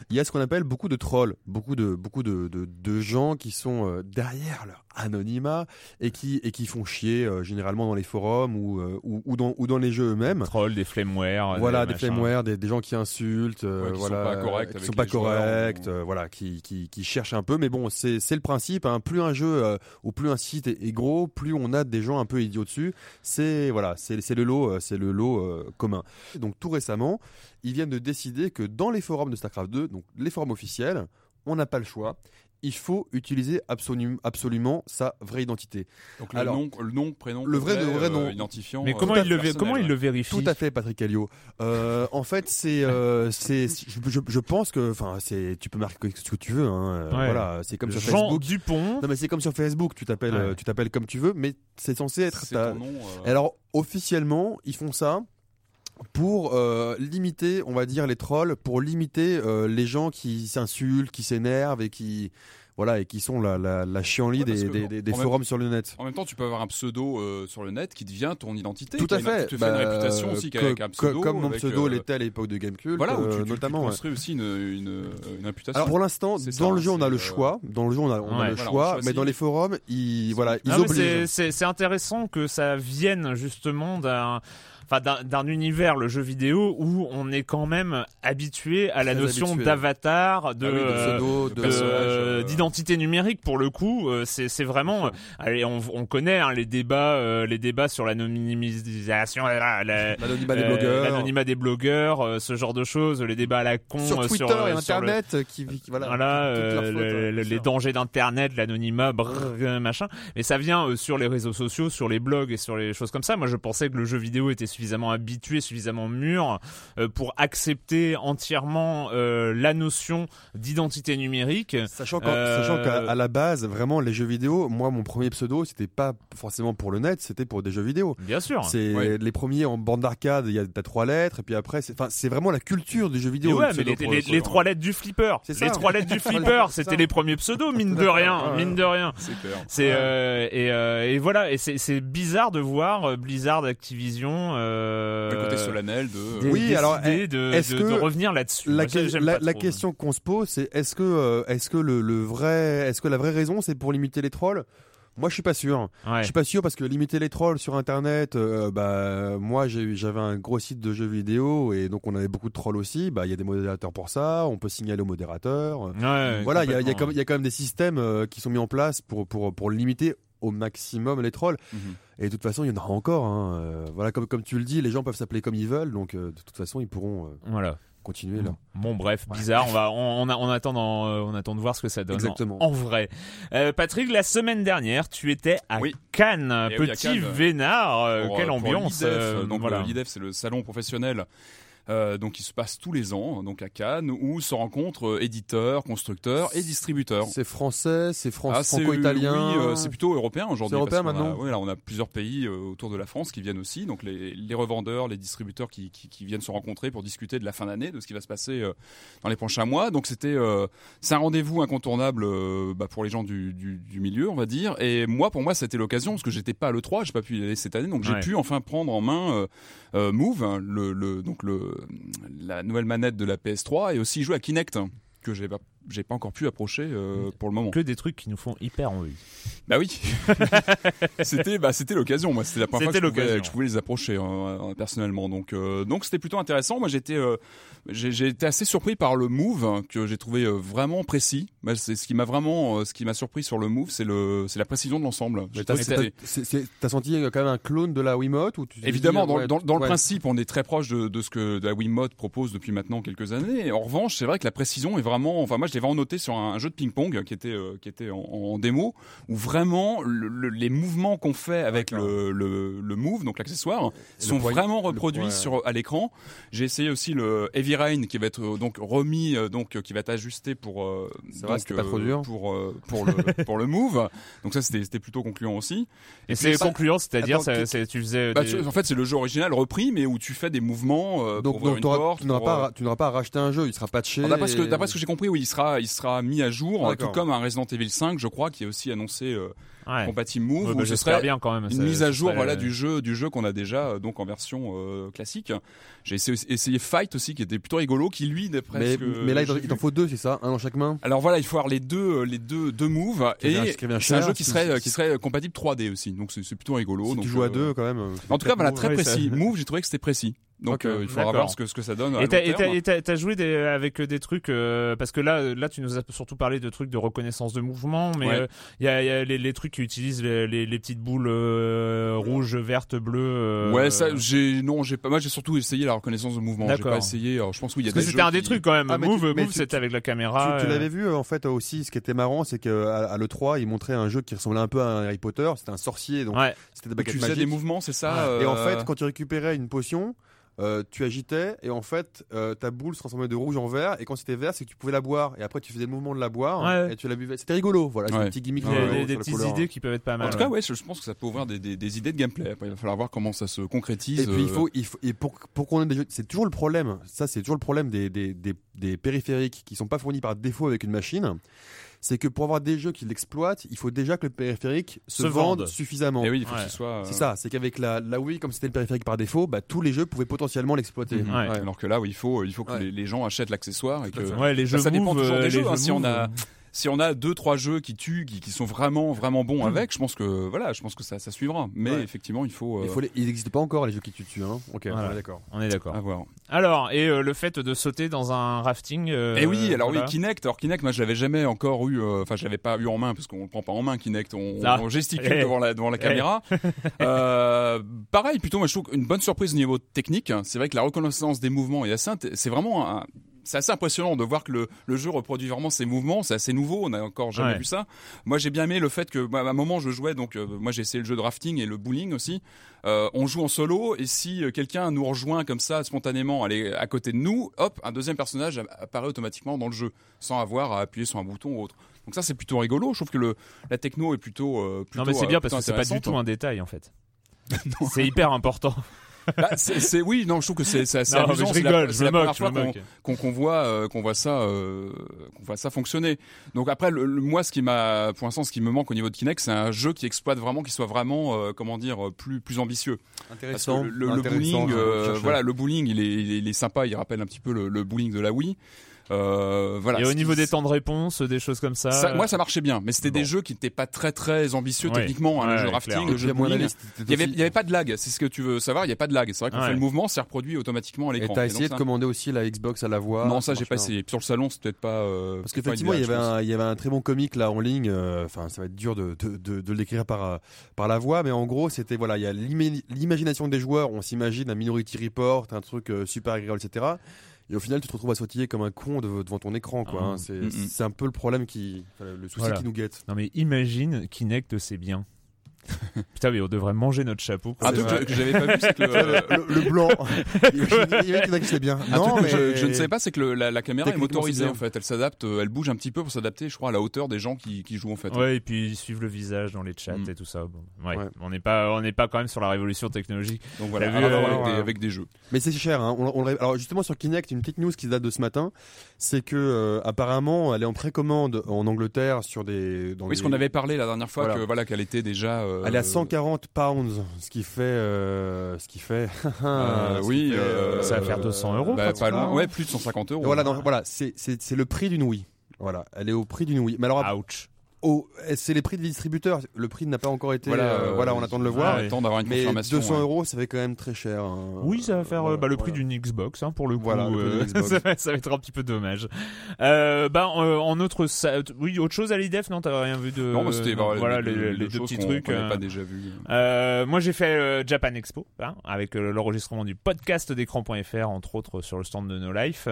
il y a ce qu'on appelle beaucoup de trolls, beaucoup de beaucoup de, de- de gens qui sont derrière leur anonymat et qui et qui font chier euh, généralement dans les forums ou, euh, ou, ou dans ou dans les jeux eux-mêmes. Trolls, des flameware. Voilà, des flameware, des, des gens qui insultent, euh, Ouais, qui sont voilà, pas corrects qui sont pas corrects, ou- voilà, qui, qui, qui cherchent un peu. Mais bon, c'est c'est le principe. Hein, plus un jeu ou plus un site est, est gros, plus on a des gens un peu idiots dessus. C'est voilà, c'est c'est le lot, c'est le lot commun. Donc tout récemment, ils viennent de décider que dans les forums de Starcraft 2, donc les forums officiels, on n'a pas le choix. Il faut utiliser absolu- absolument sa vraie identité. Donc le Alors, nom, le nom, prénom, le vrai- le vrai euh, nom. identifiant. Mais euh, comment il, le, comment il vérifie Tout à fait, Patrick Alliot. Euh, en fait, c'est, euh, c'est, je, je, je pense que, enfin, c'est, tu peux marquer ce que tu veux. Hein, Ouais. Voilà, c'est comme sur Jean Facebook. Dupont. Non, mais c'est comme sur Facebook. Tu t'appelles, Ouais. tu t'appelles comme tu veux, mais c'est censé être. Ta- ton nom. euh, Alors, officiellement, ils font ça pour euh, limiter, on va dire, les trolls, pour limiter euh, les gens qui s'insultent, qui s'énervent et qui, voilà, et qui sont la, la, la chienlit Ouais, parce des, que des, des- des en même- forums sur le net. En même temps, tu peux avoir un pseudo euh, sur le net qui devient ton identité. Tout à fait. Tu te fais une Bah, réputation aussi que- qu'avec un que- pseudo. comme mon pseudo euh, l'était à l'époque de Gamecube, Voilà, où tu, euh, tu- tu notamment. ouais. construis aussi une, une, une réputation. Alors pour l'instant, dans ça, le jeu, on a le choix. Dans le jeu, on a, on a Ouais. le Voilà, on choix, mais dans les forums, ils, voilà, ils obligent. c'est intéressant que ça vienne justement d'un d'un- univers le jeu vidéo où on est quand même habitué à la notion d'avatar de Ah oui, de euh, d'identité numérique pour le coup euh, c'est vraiment allez on, on connaît hein, les débats euh, les débats sur l'anonymisation la- la- L'anonymat des blogueurs. l'anonymat des blogueurs ce genre de choses les débats à la con Sur Twitter sur, et sur Internet, qui, qui- voilà, le- le- les dangers d'internet, l'anonymat, machin. Mais ça vient sur les réseaux sociaux, sur les blogs et sur les choses comme ça. Moi, je pensais que le jeu vidéo était suffisamment habitué, suffisamment mûr euh, pour accepter entièrement euh, la notion d'identité numérique. Sachant Euh, qu'à la base, vraiment, les jeux vidéo, moi, mon premier pseudo, c'était pas forcément pour le net, c'était pour des jeux vidéo. Bien sûr. C'est les premiers en bande d'arcade, il y a t'as trois lettres, et puis après, c'est, vraiment la culture du jeu Mais vidéo. ouais, mais les, trois lettres du flipper, C'est les ça. trois lettres du flipper, c'était ça. les premiers pseudos, mine de rien, mine de rien. C'est et, et voilà et c'est bizarre de voir Blizzard, Activision. Euh, Le côté solennel de. dé- Oui, alors, de, est-ce de- que de revenir là-dessus. La, que- question qu'on se pose, c'est est-ce que, euh, est-ce que le, le vrai, est-ce que la vraie raison, c'est pour limiter les trolls? Moi, je suis pas sûr. Ouais. Je suis pas sûr parce que limiter les trolls sur Internet, euh, bah moi j'avais un gros site de jeux vidéo et donc on avait beaucoup de trolls aussi. Bah il y a des modérateurs pour ça, on peut signaler aux modérateurs. Ouais, voilà, il y a, y quand- il y a quand même des systèmes euh, qui sont mis en place pour pour pour limiter au maximum les trolls. Mhm. Et de toute façon, il y en aura encore. hein. Euh, voilà, comme comme tu le dis, les gens peuvent s'appeler comme ils veulent, donc euh, de toute façon, ils pourront euh, Voilà. continuer là. Bon bref, bizarre. On va, on, on, a- on attend, dans- euh, on attend de voir ce que ça donne. Exactement. En, en vrai. Euh, Patrick, la semaine dernière, tu étais à Oui. Cannes, Eh oui, à petit Cannes. vénard. euh, Pour, quelle pour ambiance. euh, donc voilà. le l'IDEF, c'est le salon professionnel. Euh, donc qui se passe tous les ans donc à Cannes où se rencontrent euh, éditeurs, constructeurs et distributeurs. C'est français, c'est fran- Ah, c'est- franco-italien. Oui, euh, c'est plutôt européen aujourd'hui. C'est européen qu'on a- maintenant oui, là, on a plusieurs pays euh, autour de la France qui viennent aussi. Donc les, les revendeurs, les distributeurs qui, qui, qui viennent se rencontrer pour discuter de la fin d'année, de ce qui va se passer dans les prochains mois. Donc c'était, euh, c'est un rendez-vous incontournable euh, bah, pour les gens du, du, du milieu, on va dire. Et moi, pour moi, c'était l'occasion parce que j'étais pas à le 3, j'ai pas pu y aller cette année, donc j'ai Ouais. pu enfin prendre en main euh, Move, hein, donc la nouvelle manette de la PS3, et aussi jouer à Kinect. hein, que j'ai pas, j'ai pas encore pu approcher euh, pour le moment. Que des trucs qui nous font hyper envie. Bah oui. c'était bah c'était l'occasion moi, c'était la première fois que je, pouvais, l'occasion. que je pouvais les approcher euh, euh, personnellement. Donc euh, donc c'était plutôt intéressant. Moi j'étais euh, j'ai été assez surpris par le move hein, que j'ai trouvé euh, vraiment précis. C'est ce qui m'a vraiment euh, ce qui m'a surpris sur le move, c'est le c'est la précision de l'ensemble. T'as senti quand même un clone de la Wiimote ou tu Évidemment, dit, dans, ouais, dans- dans le principe, on est très proche de, de ce que la Wiimote propose depuis maintenant quelques années. En revanche, c'est vrai que la précision est vraiment. Enfin, moi, je l'ai vraiment noté sur un, jeu de ping-pong qui était euh, qui était en, en démo, où vraiment le- le- les mouvements qu'on fait avec le, le, move, donc l'accessoire, sont vraiment reproduits sur à l'écran. J'ai essayé aussi le Heavy Rain qui va être euh, donc remis, euh, donc euh, qui va être ajusté pour. euh, donc, pas trop dur pour euh, pour le pour le move. Donc ça, c'était plutôt concluant aussi. Et c'est concluant, c'est-à-dire, tu- faisais. Bah, des- en fait, c'est le jeu original repris, mais où tu fais des mouvements euh, Donc, pour donc une porte. tu n'auras euh, pas, pas à racheter un jeu, il sera patché. alors, D'après ce, que, et- d'après ce que j'ai compris, oui, il sera, il sera mis à jour, Ah, tout comme un Resident Evil 5, je crois, qui est aussi annoncé euh, Ouais. compatible Move, Ouais, où bah, ce serait bien quand même. une mise à jour, voilà, du jeu, du jeu qu'on a déjà euh, donc en version euh, classique. J'ai essayé, essayé Fight aussi, qui était plutôt rigolo, qui lui, d'après Mais, mais là, il t'en- faut deux, c'est ça Un dans chaque main? Alors voilà, il faut avoir les deux, euh, les deux, deux moves et c'est un jeu qui serait, qui serait compatible 3D aussi, donc c'est plutôt rigolo. Si donc, tu joues à euh, deux, quand même. euh, En tout cas, voilà, très précis. Move, j'ai trouvé que c'était précis. Donc euh, il faudra voir ce que ce que ça donne. à Et t'as, joué des, avec des trucs euh, parce que là, là, tu nous as surtout parlé de trucs de reconnaissance de mouvement, mais Ouais. euh, il y, a, il y a les, les trucs qui utilisent les, les, les petites boules euh, rouges, vertes, bleues. euh, Ouais, ça, j'ai non, j'ai pas. Moi, j'ai surtout essayé la reconnaissance de mouvement. J'ai pas essayé. Alors, je pense qu'il y a Parce que des c'était un des qui- trucs quand même. Ah, Move, Move, tu- c'était avec la caméra. Tu, tu euh, l'avais vu en fait aussi. Ce qui était marrant, c'est que à, à le 3, ils montraient un jeu qui ressemblait un peu à un Harry Potter. C'était un sorcier, donc Ouais. c'était des Tu baguettes magiques. des mouvements, c'est ça. Et en fait, quand tu récupérais une potion, euh, tu agitais et en fait, euh, ta boule se transformait de rouge en vert. Et quand c'était vert, c'est que tu pouvais la boire. Et après, tu faisais le mouvement de la boire Ouais. et tu la buvais. C'était rigolo. Voilà, c'est Ouais. un petit gimmick. Des, des petites couleur. idées qui peuvent être pas mal. En tout cas, ouais. ouais, je, je pense que ça peut ouvrir des, des, des idées de gameplay. Après, il va falloir voir comment ça se concrétise. Et puis il euh, faut, il faut et pour, pour qu'on ait des jeux, c'est toujours le problème. Ça, c'est toujours le problème des, des, des, des périphériques qui sont pas fournis par défaut avec une machine. C'est que pour avoir des jeux qui l'exploitent, il faut déjà que le périphérique se, Se vende vende. suffisamment. Et oui, il faut Ouais. que ce soit. euh, C'est ça, c'est qu'avec la, la Wii, comme c'était le périphérique par défaut, bah, tous les jeux pouvaient potentiellement l'exploiter. Mhm. Ouais. Alors que là, oui, il faut, il faut que Ouais. les, les gens achètent l'accessoire et que. Ouais, les jeux ça dépend Move, toujours des jeux, hein, si on a- Si on a deux, trois jeux qui tuent, qui, qui sont vraiment, vraiment bons Hmm. avec, je pense que voilà, je pense que ça, ça suivra. Mais Ouais. effectivement, il faut. euh, Il, faut les- il n'existe pas encore les jeux qui tuent. Hein. Ok, Voilà. on est d'accord. On est d'accord. avoir. Alors, et euh, le fait de sauter dans un rafting. euh, Et Eh oui, alors voilà. oui, Kinect. Alors Kinect, moi, je l'avais jamais encore eu. euh, Enfin, je l'avais pas eu en main parce qu'on le prend pas en main Kinect. On, Ah. on gesticule Eh. devant la devant la caméra. Euh, pareil, plutôt, moi, je trouve une bonne surprise au niveau technique. C'est vrai que la reconnaissance des mouvements est assez. C'est vraiment un- c'est assez impressionnant de voir que le, le jeu reproduit vraiment ses mouvements. C'est assez nouveau. On n'a encore jamais Ouais. vu ça. Moi, j'ai bien aimé le fait que, bah, à un moment, je jouais. Donc, euh, moi, j'ai essayé le jeu de rafting et le bowling aussi. Euh, on joue en solo et si euh, quelqu'un nous rejoint comme ça spontanément, aller à côté de nous, hop, un deuxième personnage a- apparaît automatiquement dans le jeu sans avoir à appuyer sur un bouton ou autre. Donc ça, c'est plutôt rigolo. Je trouve que le, la techno est plutôt. euh, plutôt Non, mais c'est bien parce que c'est pas du tout un détail en fait. c'est hyper important. Bah, c'est, c'est- oui, non, je trouve que c'est, c'est assez Non, amusant. je C'est la- rigole, c'est je la me moque, première je fois me qu'on, moque. qu'on, qu'on voit, euh, qu'on voit ça, euh, qu'on voit ça fonctionner. Donc après, le, le- moi, ce qui m'a, pour l'instant, ce qui me manque au niveau de Kinect, c'est un jeu qui exploite vraiment, qui soit vraiment, euh, comment dire, euh, plus, plus ambitieux. Parce que Intéressant. le, le- le intéressant, bowling, euh, voilà, le bowling, il est, il est, il est sympa. Il rappelle un petit peu le, le bowling de la Wii. Euh, voilà. Et au niveau des temps de réponse, des choses comme ça. ça- moi, ça marchait bien, mais c'était Bon. des jeux qui n'étaient pas très très ambitieux Ouais. techniquement. hein, Ouais, le jeu ouais, rafting, clair. le jeu de bowling. Il y avait, il y avait pas de lag, c'est ce que tu veux savoir. Il y a pas de lag. C'est vrai qu'on Ouais. fait le mouvement, c'est reproduit automatiquement à Et l'écran. t'as Et essayé donc de ça- commander aussi la Xbox à la voix Non, ça ça j'ai pas essayé. Sur le salon, c'est peut-être pas. euh, Parce qu'effectivement, il y avait un, il y avait un très bon comique là en ligne. euh, Enfin, ça va être dur de, de, l'écrire par euh, par la voix, mais en gros, c'était voilà, il y a l'ima- l'imagination des joueurs. On s'imagine un Minority Report, un truc euh, super agréable, etc. Et au final, tu te retrouves à sautiller comme un con de- devant ton écran, quoi. Ah. hein. C'est Mm, mm. c'est un peu le problème qui, le souci Voilà. qui nous guette. Non mais imagine Kinect c'est bien. Putain mais on devrait manger notre chapeau. Un truc que, que j'avais pas vu, c'est que le, le, le blanc. il y a qui c'est bien. un non, truc que mais je, je ne savais pas, c'est que le- la, la caméra est motorisée en fait. Elle s'adapte, euh, elle bouge un petit peu pour s'adapter, je crois, à la hauteur des gens qui, qui jouent en fait. Ouais et puis ils suivent le visage dans les chats Mm. et tout ça. Bon, ouais. Ouais. On n'est pas on n'est pas quand même sur la révolution technologique. Donc voilà, vu, euh, avec, ouais. des, avec des jeux. Mais c'est cher. Hein. On- alors justement sur Kinect, une petite news qui date de ce matin, c'est que euh, apparemment elle est en précommande en Angleterre sur des. Dans Oui, ce des- qu'on avait parlé la dernière fois, Voilà. que voilà qu'elle était déjà. Euh, Elle est à 140 pounds, ce qui fait, euh, ce qui fait. euh, ce qui oui, fait, euh, Ça va faire 200 euros, Bah, pas loin. Ouais, plus de 150 euros. Et voilà, non, voilà, c'est le prix d'une Wii. Voilà, elle est au prix d'une Wii. Mais alors, Ouch. C'est les prix des distributeurs. Le prix n'a pas encore été. Voilà, euh, euh, voilà, on attend de le on voir. attend d'avoir une Mais confirmation. 200 ouais. euros, ça fait quand même très cher. hein. Oui, ça va faire euh, Voilà, bah, le prix voilà. d'une Xbox hein, pour le coup. Le prix euh, Xbox. ça, va, ça va être un petit peu dommage. Euh, bah, euh, en autre, ça- oui, autre chose à l'IDEF, non, t'as rien vu de. Non, mais c'était non, voilà les, deux petits trucs. qu'on n'avait euh, pas déjà vu. Euh, moi j'ai fait euh, Japan Expo hein, avec euh, l'enregistrement du podcast d'écran.fr entre autres sur le stand de No Life.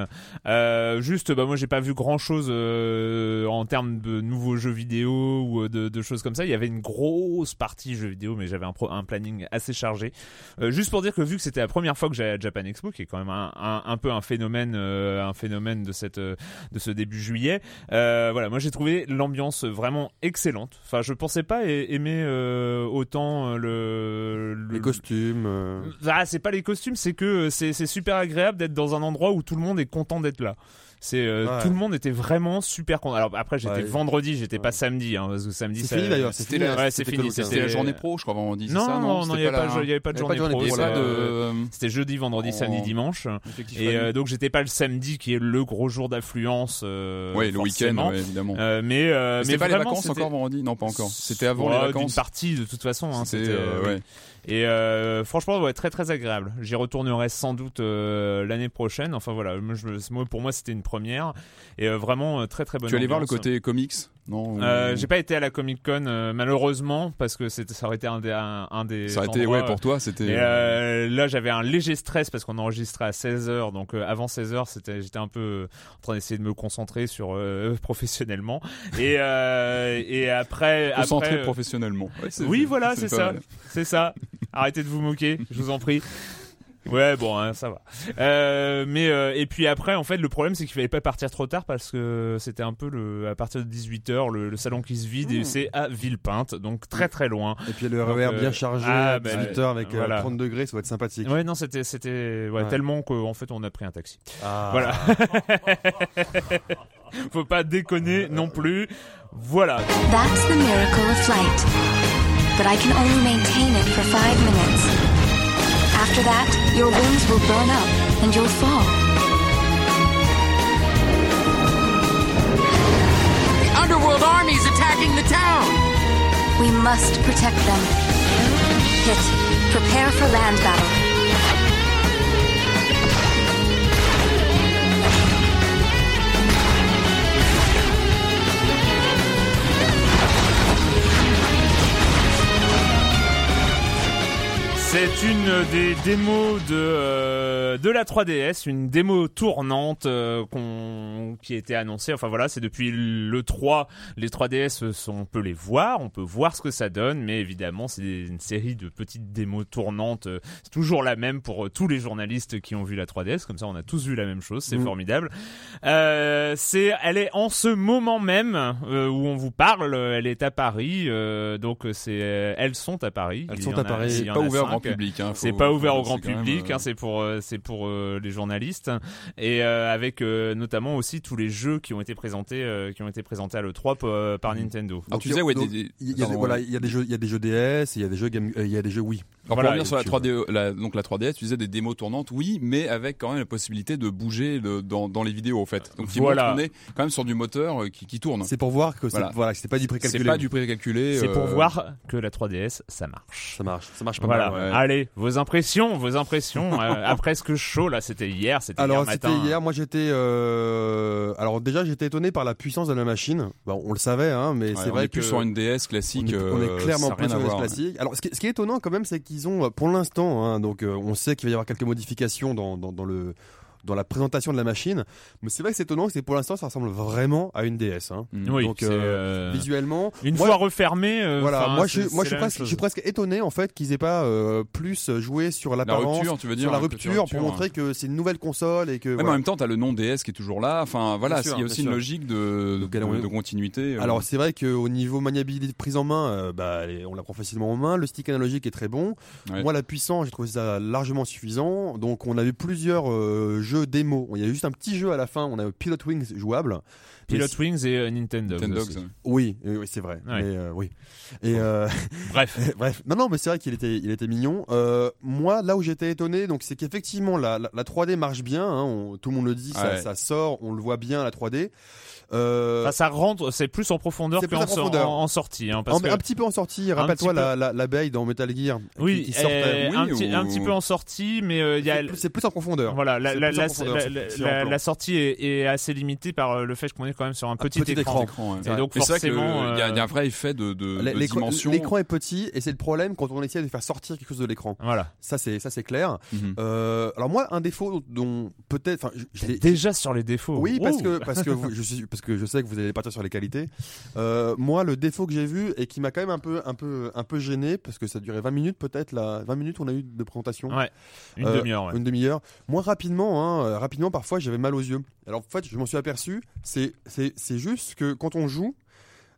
Euh, juste bah moi j'ai pas vu grand chose en termes de nouveaux jeux vidéo ou euh, de, de choses comme ça. Il y avait une grosse partie jeux vidéo mais j'avais un, planning assez chargé. Euh, juste pour dire que vu que c'était la première fois que j'allais à Japan Expo qui est quand même un, un, un peu un phénomène euh, un phénomène de cette de ce début juillet. Voilà moi j'ai trouvé l'ambiance vraiment excellente. Enfin je pensais pas a- aimer autant le, le- Les costumes. ah, c'est pas les costumes, c'est que c'est super agréable d'être dans un endroit où tout le monde est content d'être là. C'est euh, Ouais. tout le monde était vraiment super content. Alors après j'étais Ouais. vendredi, j'étais Ouais. pas samedi hein, parce que samedi C'est ça- fini d'ailleurs. C'est c'était hein, ouais, c'est c'était fini, C'était la journée pro, je crois, vendredi. c'est Non, ça, non, non, il y avait pas il y avait pas de il y avait journée pas de pro. euh, de. C'était jeudi, vendredi, en- samedi, dimanche. Et euh, donc j'étais pas le samedi qui est le gros jour d'affluence. Euh, Ouais, le week-end, évidemment. Euh, mais euh, Mais pas les vacances encore vendredi? Non, pas encore. C'était avant les vacances. partie de toute façon. Hein, C'était, Et euh, franchement, ouais, très très agréable. J'y retournerai sans doute euh, l'année prochaine. Enfin voilà, je- pour moi c'était une première et euh, vraiment euh, très très bonne. Tu allais voir le côté comics? Non Euh, ou- J'ai pas été à la Comic Con euh, malheureusement parce que c'était- ça aurait été un des un, un des. Ça a été, ouais, pour toi, c'était. et euh, là, j'avais un léger stress parce qu'on enregistrait à 16h. Donc, euh, avant 16h, c'était, j'étais un peu euh, en train d'essayer de me concentrer sur euh, professionnellement. Et, euh, et après. euh, professionnellement. Ouais, oui, voilà, c'est ça. mal. C'est ça. Arrêtez de vous moquer, je vous en prie. Ouais, bon, hein, ça va. Euh, mais euh, et puis après, en fait, le problème c'est qu'il fallait pas partir trop tard parce que c'était un peu le à partir de 18 h le, le salon qui se vide et c'est à Villepinte, donc très très loin. Et puis le RER euh, bien chargé ah, à bah, 18h avec euh, voilà. 30 degrés, ça va être sympathique. Ouais, non, c'était c'était ouais, Ouais. tellement qu'en fait on a pris un taxi. Ah. Voilà. Faut pas déconner non plus. Voilà. That's the miracle of flight. But I can only maintain it for five minutes. After that, your wings will burn up and you'll fall. The underworld army's attacking the town! We must protect them. Hit. Prepare for land battle. C'est une des démos de euh, de la 3DS, une démo tournante euh, qu'on qui a été annoncée. Enfin voilà, c'est depuis le 3, les 3DS sont, on peut les voir, on peut voir ce que ça donne, mais évidemment c'est une série de petites démos tournantes. euh, C'est toujours la même pour euh, tous les journalistes qui ont vu la 3DS, comme ça on a tous vu la même chose, c'est Mm. formidable. Euh, c'est, elle est en ce moment même euh, où on vous parle, elle est à Paris, euh, donc c'est, elles sont à Paris. Elles Il sont à Paris. pas ouvert. Grand public. hein, C'est pas ouvert au c'est grand même, public, euh, hein, c'est pour euh, c'est pour euh, les journalistes et euh, avec euh, notamment aussi tous les jeux qui ont été présentés euh, qui ont été présentés à le 3 Mm. par Nintendo. Alors, tu disais, ouais, donc, des- des- il y a, pardon, voilà, ouais. il y a des jeux, il y a des jeux DS, il y a des jeux Game, euh, il y a des jeux Wii. Alors, Voilà, pour revenir sur la tu 3D, la, donc la 3DS, tu disais des démos tournantes, oui, mais avec quand même la possibilité de bouger le- dans, dans les vidéos, en fait. Donc, qui Voilà. qu'on est quand même sur du moteur euh, qui, qui tourne. C'est pour voir que c'est Voilà. voilà, c'est pas du C'est précalculé. pas du précalculé. C'est pour euh, voir que la 3DS ça marche. Ça marche, ça marche pas Voilà. mal. ouais. Allez, vos impressions, vos impressions euh, après ce que chaud là, c'était hier, c'était hier Alors c'était hier, moi j'étais euh... alors déjà j'étais étonné par la puissance de la machine. Bon, on le savait hein, mais ouais, c'est on vrai est plus que sur une DS classique. on est, on est euh, clairement plus sur une voir, ouais. classique. Alors ce qui, ce qui est étonnant quand même c'est qu'ils ont euh, pour l'instant hein, donc euh, on sait qu'il va y avoir quelques modifications dans, dans, dans le dans la présentation de la machine, mais c'est vrai que c'est étonnant, c'est que pour l'instant ça ressemble vraiment à une DS. Hein. Mm. Oui, Donc, c'est, euh, euh, Visuellement, une moi, fois refermé. euh, voilà, moi je, suis- moi c'est je suis la même presque, je chose. suis presque étonné en fait qu'ils aient pas euh, plus joué sur La l'apparence, rupture, tu veux dire sur la côté rupture pour montrer que c'est une nouvelle console et que. Ouais, mais en même temps, t'as le nom DS qui est toujours là. Enfin, voilà, il y a aussi une logique de, de, continuité. euh. Alors c'est vrai qu'au niveau maniabilité de prise en main, euh, bah, on la prend facilement en main. Le stick analogique est très bon. Ouais. Moi la puissance, j'ai trouvé ça largement suffisant. Donc on avait plusieurs euh, jeux démo. Il y a juste un petit jeu à la fin. On a Pilot Wings jouable. Pilot Wings et euh, Nintendo. Nintendo. Oui, c'est vrai. Ouais. Mais, euh, oui. Et euh, Bref. bref, non, non, mais c'est vrai qu'il était, il était mignon. Euh, moi, là où j'étais étonné, donc c'est qu'effectivement la, la, la 3D marche bien. hein, on- tout le monde le dit, ça, Ouais. ça sort, on le voit bien la 3D. Euh, Enfin, ça rentre, c'est plus en profondeur C'est plus qu'en en en- en sortie. Hein, parce en- que un petit peu en sortie. Rappelle-toi peu. la- la- l'abeille dans Metal Gear qui- oui, qui, sortait. Oui, un, petit, ou- un petit peu en sortie, mais euh, C'est plus- en profondeur. voilà la, profondeur, sortie est, est assez limitée par euh, le fait qu'on est quand même sur un petit, petit écran. écran. ouais. Et donc forcément, il y, a- il y a un vrai effet de, de, de L'écran dimension. l'écran est petit et c'est le problème quand on essaie de faire sortir quelque chose de l'écran. Voilà. Ça c'est ça c'est clair. Mhm. Alors moi un défaut dont peut-être, Déjà sur les défauts. Oui, parce que parce que je suis parce que je sais que vous allez partir sur les qualités. Euh, moi, le défaut que j'ai vu et qui m'a quand même un peu un peu un peu gêné parce que ça durait 20 minutes peut-être là, 20 minutes on a eu de présentation. Ouais. Une Euh, demi-heure. ouais. Une demi-heure. Moi, rapidement, hein, euh, rapidement, parfois, j'avais mal aux yeux. Alors, en fait, je m'en suis aperçu. C'est, c'est, c'est juste que quand on joue,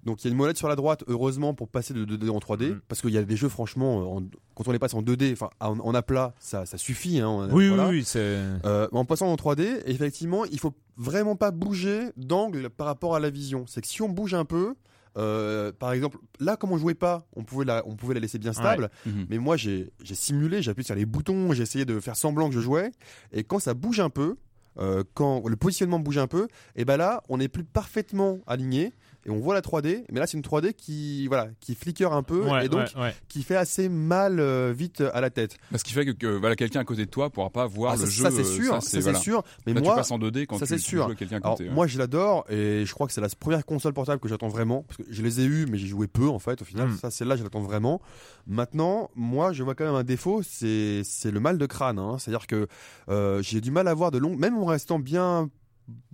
donc il y a une molette sur la droite, heureusement, pour passer de 2D en 3D, Mm. parce qu'il y a des jeux, franchement, euh, en- quand on les passe en 2D, enfin, en, en aplat, ça, ça suffit. Hein, on- Oui, voilà. oui, oui, c'est. Euh, en passant en 3D, effectivement, il faut vraiment pas bouger d'angle par rapport à la vision. C'est que si on bouge un peu, euh, par exemple, là, comme on jouait pas, on pouvait la, on pouvait la laisser bien stable. Mhm. Mais moi, j'ai simulé, j'ai appuyé sur les boutons, j'ai essayé de faire semblant que je jouais. Et quand ça bouge un peu, euh, quand le positionnement bouge un peu, et ben là, on n'est plus parfaitement aligné. Et on voit la 3D, mais là c'est une 3D qui voilà qui flicker un peu Ouais, et donc ouais, ouais. qui fait assez mal euh, vite à la tête. Bah, Ce qui fait que, que, voilà, quelqu'un à côté de toi pourra pas voir Ah, le ça, jeu. ça, c'est euh, sûr, ça, c'est voilà. sûr. Mais Là, moi, tu passes en 2D quand ça, tu, c'est tu sûr. joues à quelqu'un à Alors, côté. ouais. moi, je l'adore et je crois que c'est la première console portable que j'attends vraiment parce que je les ai eues, mais j'ai joué peu en fait. Au final, Mm. ça, celle-là, je l'attends vraiment. Maintenant, moi, je vois quand même un défaut, c'est c'est le mal de crâne. hein. C'est-à-dire que euh, j'ai du mal à voir de longues, même en restant bien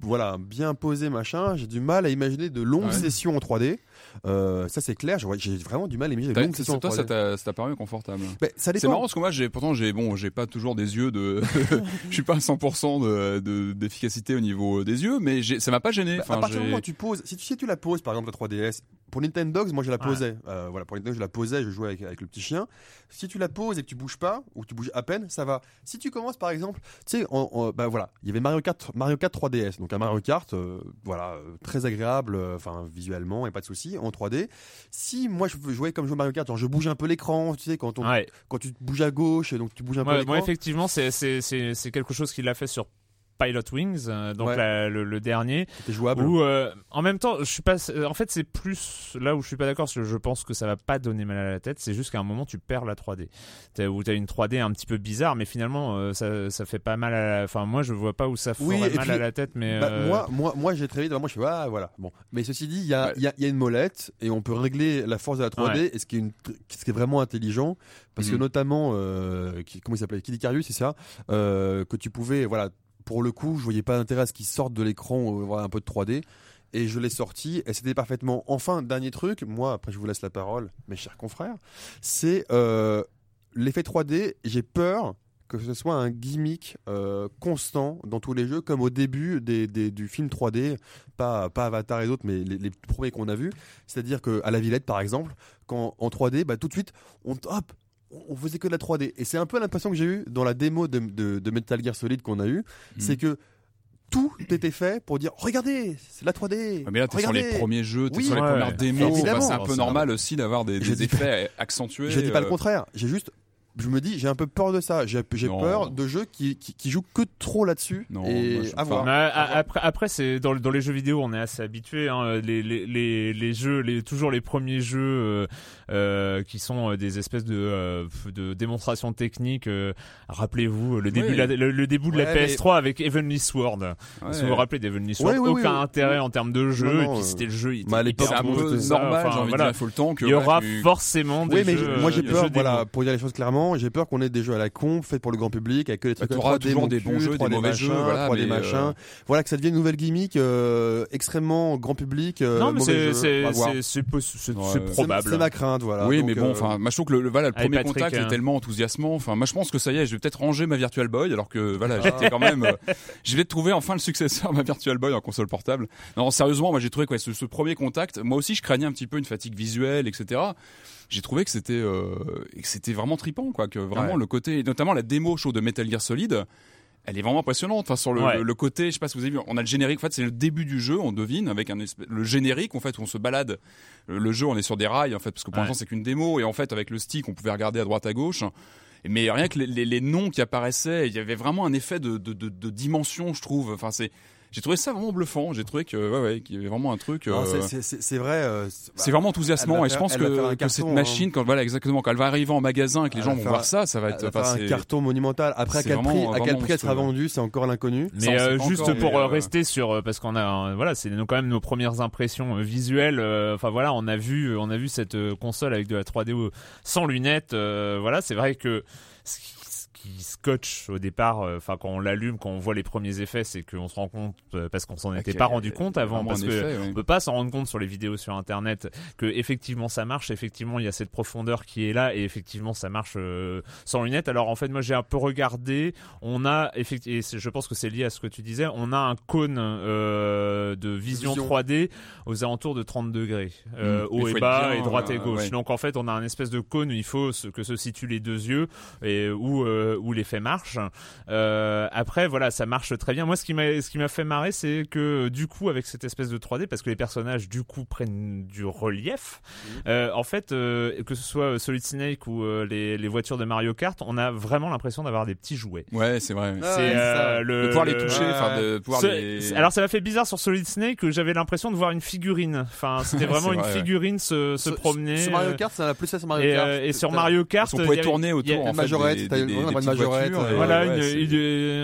voilà, bien posé, machin, j'ai du mal à imaginer de longues Ouais. sessions en 3D. Euh, ça, c'est clair, j'ai vraiment du mal à imaginer de longues sessions en toi, 3D. ça t'a ça t'a paru confortable. Ben, C'est marrant parce que moi, pourtant j'ai bon, j'ai pas toujours des yeux de, je suis pas à 100% de de- d'efficacité au niveau des yeux, mais ça m'a pas gêné. Bah, à partir du moment où tu poses, si tu, si tu la poses par exemple la 3DS, pour Nintendogs, moi je la Ouais. posais. Euh, voilà, pour Nintendo, je la posais, je jouais avec, avec le petit chien. Si tu la poses et que tu bouges pas, ou tu bouges à peine, ça va. Si tu commences par exemple, tu sais, bah voilà, il y avait Mario Kart, Mario Kart 3DS, donc un Mario Kart, euh, voilà, euh, très agréable, enfin visuellement, et pas de souci, en 3D. Si moi je jouer comme je joue Mario Kart, genre je bouge un peu l'écran, tu sais, quand, on, Ouais. quand tu bouges à gauche, donc tu bouges un peu l'écran. moi, effectivement, c'est quelque chose qu'il a fait sur Pilot Wings, euh, donc Ouais. la- le, le dernier. C'était jouable. Où euh, en même temps, je suis pas. euh, En fait, c'est plus là où je suis pas d'accord, parce que je pense que ça va pas donner mal à la tête. C'est juste qu'à un moment, tu perds la 3D. T'as- Où t'as une 3D un petit peu bizarre, mais finalement, euh, ça ça fait pas mal. À la... Enfin, moi, je vois pas où ça Oui, et mal puis, à la tête, mais Bah, moi, moi, moi, j'ai très vite, vraiment, je fais, ah, voilà. Bon. Mais ceci dit, il y a, Ouais. y, a, y a une molette et on peut régler la force de la 3D et ce qui est, une, ce qui est vraiment intelligent. Parce que Mhm. notamment, qui, comment il s'appelait Kid Icarus, c'est ça Que tu pouvais, voilà, pour le coup, je voyais pas d'intérêt à ce qu'il sorte de l'écran, euh, un peu de 3D. Et je l'ai sorti et c'était parfaitement. Enfin, dernier truc, moi, après je vous laisse la parole, mes chers confrères, c'est euh, l'effet 3D. J'ai peur que ce soit un gimmick euh, constant dans tous les jeux, comme au début des, du film 3D, pas, pas Avatar et d'autres, mais les, les premiers qu'on a vus. C'est-à-dire qu'à la Villette, par exemple, quand en 3D, bah, tout de suite, on, hop, on faisait que de la 3D. Et c'est un peu l'impression que j'ai eu dans la démo de, de- de Metal Gear Solid qu'on a eu, c'est que tout était fait pour dire regardez, c'est la 3D. Ah, Mais là, t'es sur les premiers jeux, t'es Oui, sur les ouais, premières ouais. démos. Évidemment. Enfin, c'est un peu normal aussi d'avoir des, effets accentués. Je dis pas le euh, contraire. J'ai juste, je me dis, j'ai un peu peur de ça. J'ai peur de jeux qui, qui, qui jouent que trop là-dessus. Non, et moi, je- à voir. Après, après c'est dans, dans les jeux vidéo, on est assez habitué. Hein, les, les, les, les jeux, les, toujours les premiers jeux euh, euh, qui sont euh, des espèces de, euh, de démonstrations techniques. euh, Rappelez-vous le début, Oui. de la- le, le début de la Ouais, mais- PS3 avec Heavenly Sword. ouais. Si vous vous rappelez d'Heavenly Sword, oui, oui, aucun oui. intérêt en termes de jeu. Non, et puis c'était le jeu. il était bah, un peu ça. normal, Enfin, voilà. dire. Il faut le temps que. Il y aura forcément des Oui, mais jeux, moi j'ai peur, voilà, pour dire les choses clairement, j'ai peur qu'on ait des jeux à la con, faits pour le grand public, avec que des trucs Bah, en t'auras 3D, toujours mon des bons jeux, des 3D mauvais jeux, voilà, 3D mais, machin. euh, Voilà, que ça devienne une nouvelle gimmick euh, extrêmement grand public. euh, Non, mais c'est c'est probable. C'est ma crainte, voilà. oui, mais bon, enfin, moi je trouve que le, voilà, le premier contact hein. est tellement enthousiasmant. Enfin, moi je pense que ça y est, je vais peut-être ranger ma Virtual Boy, alors que voilà, j'étais quand même, je vais trouver enfin le successeur de ma Virtual Boy en console portable. Non, sérieusement, moi j'ai trouvé quoi, ce, ce premier contact, moi aussi je craignais un petit peu une fatigue visuelle, etc. J'ai trouvé que c'était, euh, que c'était vraiment tripant, quoi, que vraiment Ouais. le côté, notamment la démo show de Metal Gear Solid. Elle est vraiment impressionnante. Enfin, sur le, Ouais. le, le côté, je sais pas si vous avez vu, on a le générique. En fait, c'est le début du jeu. On devine avec un le générique. En fait, où on se balade. Le, le jeu, on est sur des rails. En fait, parce que pour Ouais. l'instant, c'est qu'une démo. Et en fait, avec le stick, on pouvait regarder à droite, à gauche. Mais rien que les, les- les noms qui apparaissaient, il y avait vraiment un effet de, de, de, de dimension, je trouve. Enfin, c'est, j'ai trouvé ça vraiment bluffant. J'ai trouvé que, ouais, ouais, qu'il y avait vraiment un truc. non, euh, c'est- vrai. euh, c'est- vraiment enthousiasmant et je pense que, cette hein. machine, quand voilà exactement, quand elle va arriver en magasin et que les gens vont faire voir ça, ça va elle être, va faire un carton monumental. Après, à quel prix, à quel prix elle sera vendue, c'est encore l'inconnu. Mais euh, juste encore, pour mais, rester sur parce qu'on a voilà c'est nos- quand même nos premières impressions visuelles enfin voilà on a vu on a vu cette console avec de la 3D au- sans lunettes voilà c'est vrai que ce qui, ce qui scotche au départ euh, enfin quand on l'allume quand on voit les premiers effets c'est qu'on se rend compte euh, parce qu'on s'en était qu'il y pas rendu compte avant parce un que effet, ouais. on peut pas s'en rendre compte sur les vidéos sur internet que effectivement ça marche effectivement il y a cette profondeur qui est là et effectivement ça marche euh, sans lunettes alors en fait moi j'ai un peu regardé on a effectivement je pense que c'est lié à ce que tu disais on a un cône de vision, Vision. 3D aux alentours de 30 degrés euh, Mm. haut et bas bien, et droite et gauche ouais. donc en fait on a un espèce de cône où il faut que se situent les deux yeux et où euh, où l'effet marche. Euh, après, voilà, ça marche très bien. Moi, ce qui m'a, ce qui m'a fait marrer, c'est que du coup, avec cette espèce de 3D, parce que les personnages du coup prennent du relief, euh, en fait, euh, que ce soit Solid Snake ou euh, les, les voitures de Mario Kart, on a vraiment l'impression d'avoir des petits jouets. Ouais, c'est vrai. Ah, c'est ouais, euh, le, de pouvoir les le- toucher, enfin de pouvoir Ce- les. Alors ça m'a fait bizarre sur Solid Snake que j'avais l'impression de voir une figurine. Enfin, c'était vraiment une vrai, ouais. figurine se, se promener. Sur Mario euh, Kart, ça a plus ça sur Mario et, Kart. euh, et sur Mario Kart, on pouvait tourner autour en majorette, des, t'as des, une- des majorette, euh, voilà, ouais, une- c'est-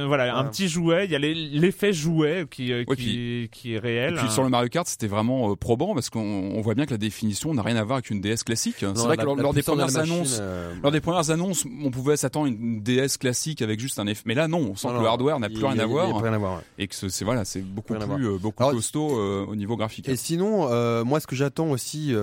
une- voilà, un petit jouet. Il y a l'effet jouet qui, euh, Ouais, qui, qui est réel. Et puis sur le Mario Kart, c'était vraiment euh, probant parce qu'on on voit bien que la définition n'a rien à voir avec une DS classique. C'est Non, vrai la- que lors, des de premières machine, annonces, euh, lors des premières annonces, on pouvait s'attendre à une DS classique avec juste un effet. Mais là, non, on sent non, que le hardware n'a plus rien à voir et que ce- c'est voilà, c'est beaucoup plus, beaucoup costaud au niveau graphique. Et sinon, moi, ce que j'attends aussi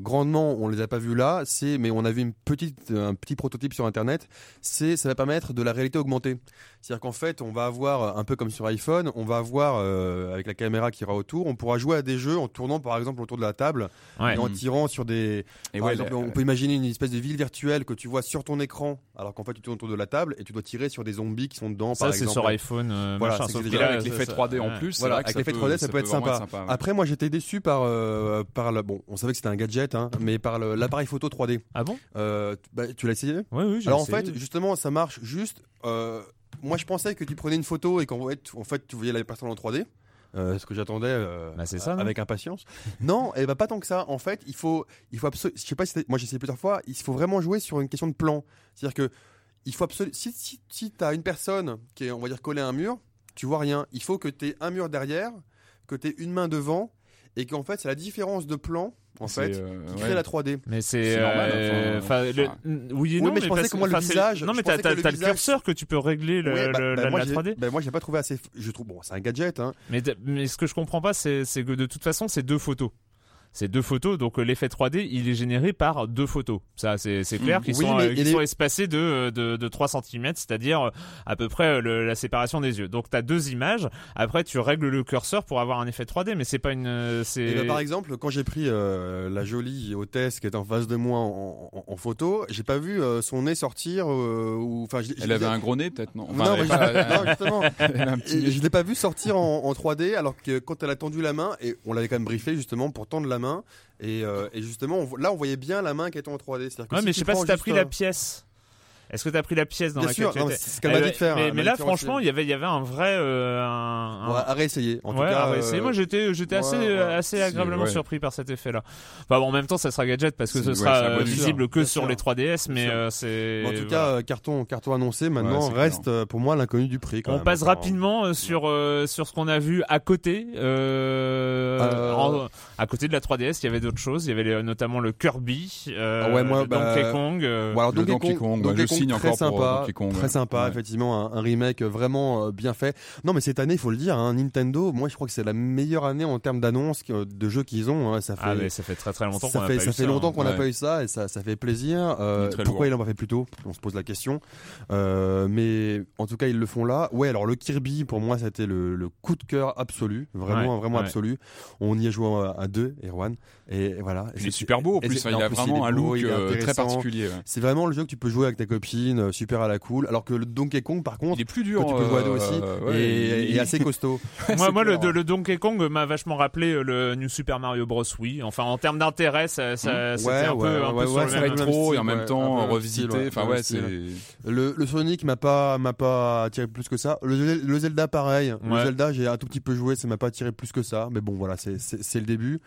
grandement, on les a pas vus là, c'est, mais on a vu une petite, un petit prototype sur Internet, c'est, ça va permettre de la réalité augmentée. C'est-à-dire qu'en fait, on va avoir un peu comme sur iPhone, on va avoir euh, avec la caméra qui ira autour, on pourra jouer à des jeux en tournant par exemple autour de la table Ouais. et en tirant sur des. Et par ouais, exemple, la- on peut imaginer une espèce de ville virtuelle que tu vois sur ton écran, alors qu'en fait tu tournes autour de la table et tu dois tirer sur des zombies qui sont dedans. Ça, c'est sur iPhone. euh, Voilà, machin, sauf que là, avec l'effet ça- 3D en plus, Voilà, avec l'effet peut- 3D, ça, peut être sympa. Après, moi, j'étais déçu par euh, par le bon, on savait que c'était un gadget, hein, mais par l'appareil photo 3D. Ah bon? Euh, tu- bah, tu l'as essayé? Oui, oui. j'ai Alors en essayé. fait, justement, ça marche juste. Moi, je pensais que tu prenais une photo et qu'en fait, en fait, tu voyais la personne en 3D. Euh, ce que j'attendais euh, Bah, c'est ça, avec impatience. non, et bah pas tant que ça. En fait, il faut, il faut. Je sais pas si moi j'ai essayé plusieurs fois. Il faut vraiment jouer sur une question de plan. C'est-à-dire que il faut absolument. Si si, si t'as une personne qui est, on va dire, collée à un mur, tu vois rien. Il faut que t'aies un mur derrière, que t'aies une main devant, et qu'en fait c'est la différence de plan en fait euh, qui ouais. crée la 3D. Mais c'est euh, enfin, le- oui et Oui, non. mais je pensais que moi, le visage, Non, mais t'as le le curseur que tu peux régler le, Ouais, bah- le- bah, la, moi, la j'ai- 3D. bah, moi j'ai pas trouvé assez. Je trouve bon, c'est un gadget. Hein. Mais, mais ce que je comprends pas, c'est c'est que de toute façon, c'est deux photos. C'est deux photos, donc euh, l'effet 3D, il est généré par deux photos. Ça, c'est clair Mm. qu'ils Oui, sont, euh, est- sont espacés de, de, de 3 cm, c'est-à-dire euh, à peu près euh, le- la séparation des yeux. Donc tu as deux images, après tu règles le curseur pour avoir un effet 3D, mais c'est pas une... euh, c'est Et bah, par exemple, quand j'ai pris euh, la jolie hôtesse qui était en face de moi en, en- en photo, j'ai pas vu euh, son nez sortir. euh, ou enfin, je Elle avait un gros nez peut-être non? Non, Enfin, avait pas- non, justement. je l'ai pas vu sortir en, en 3D alors que quand elle a tendu la main et on l'avait quand même briefé justement pour tendre la main et, euh, et justement on là on voyait bien la main qui était en 3D. C'est-à-dire que Ouais, si mais je sais pas si t'as pris la pièce. Est-ce que t'as pris la pièce dans Bien laquelle sûr, tu non, étais c'est ce qu'elle m'a dit de faire. Mais, là, franchement, il y avait, il y avait un vrai, euh, un, un- Ouais, à réessayer. En tout ouais, cas, à réessayer. euh, moi j'étais j'étais ouais, assez ouais. assez Si, agréablement ouais. surpris par cet effet-là. Enfin bon, en même temps ça sera gadget parce que Si, ce ouais, sera euh, bonus. visible que sur les 3DS mais euh, c'est en tout cas, euh, carton, carton annoncé. Maintenant, reste euh, pour moi l'inconnu du prix. Quand on passe rapidement euh, sur euh, sur ce qu'on a vu à côté euh, Euh, en- à côté de la 3DS, il y avait d'autres choses, il y avait les- notamment le Kirby, euh, Ah ouais, moi, le bah, Donkey Kong. euh, Donkey Kong, ouais, je signe très encore sympa, euh, Donkey Kong, très sympa, Ouais. effectivement, un, un remake vraiment euh, bien fait. Non, mais cette année, il faut le dire, hein, Nintendo, moi, je crois que c'est la meilleure année en termes d'annonces de jeux qu'ils ont. hein, ça fait, ah mais ça fait très très longtemps qu'on ça a fait, pas ça eu fait ça, longtemps hein. qu'on n'a Ouais. pas eu ça et ça, ça fait plaisir. Euh, Il pourquoi ils l'ont pas fait plus tôt? On se pose la question. Euh, mais en tout cas, ils le font là. Ouais, alors le Kirby, pour moi, c'était le, le coup de cœur absolu, vraiment, Ouais, vraiment absolu. On y a joué à, à deux, Erwan, et voilà. Et Il est c'est- super beau en plus, il a vraiment un look euh, très particulier. C'est vraiment le jeu que tu peux jouer avec ta copine, euh, super à la cool. Alors que le Donkey Kong, par contre, Il est plus que dur. tu peux jouer à deux euh, aussi, ouais, et, il- et assez costaud. moi, moi le, clair, ouais. le Donkey Kong m'a vachement rappelé euh, le New Super Mario Bros. Wii. Enfin, en termes d'intérêt, ça, ça, c'était Ouais, un peu, ouais, un peu ouais, sur ouais, le c'est même- vrai. rétro et en même temps revisité. Enfin ouais, le c'est. Le, le Sonic m'a pas m'a pas attiré plus que ça. Le, Zel- le Zelda pareil. Le. Zelda j'ai un tout petit peu joué, ça m'a pas attiré plus que ça. Mais bon voilà, c'est c'est c'est le début.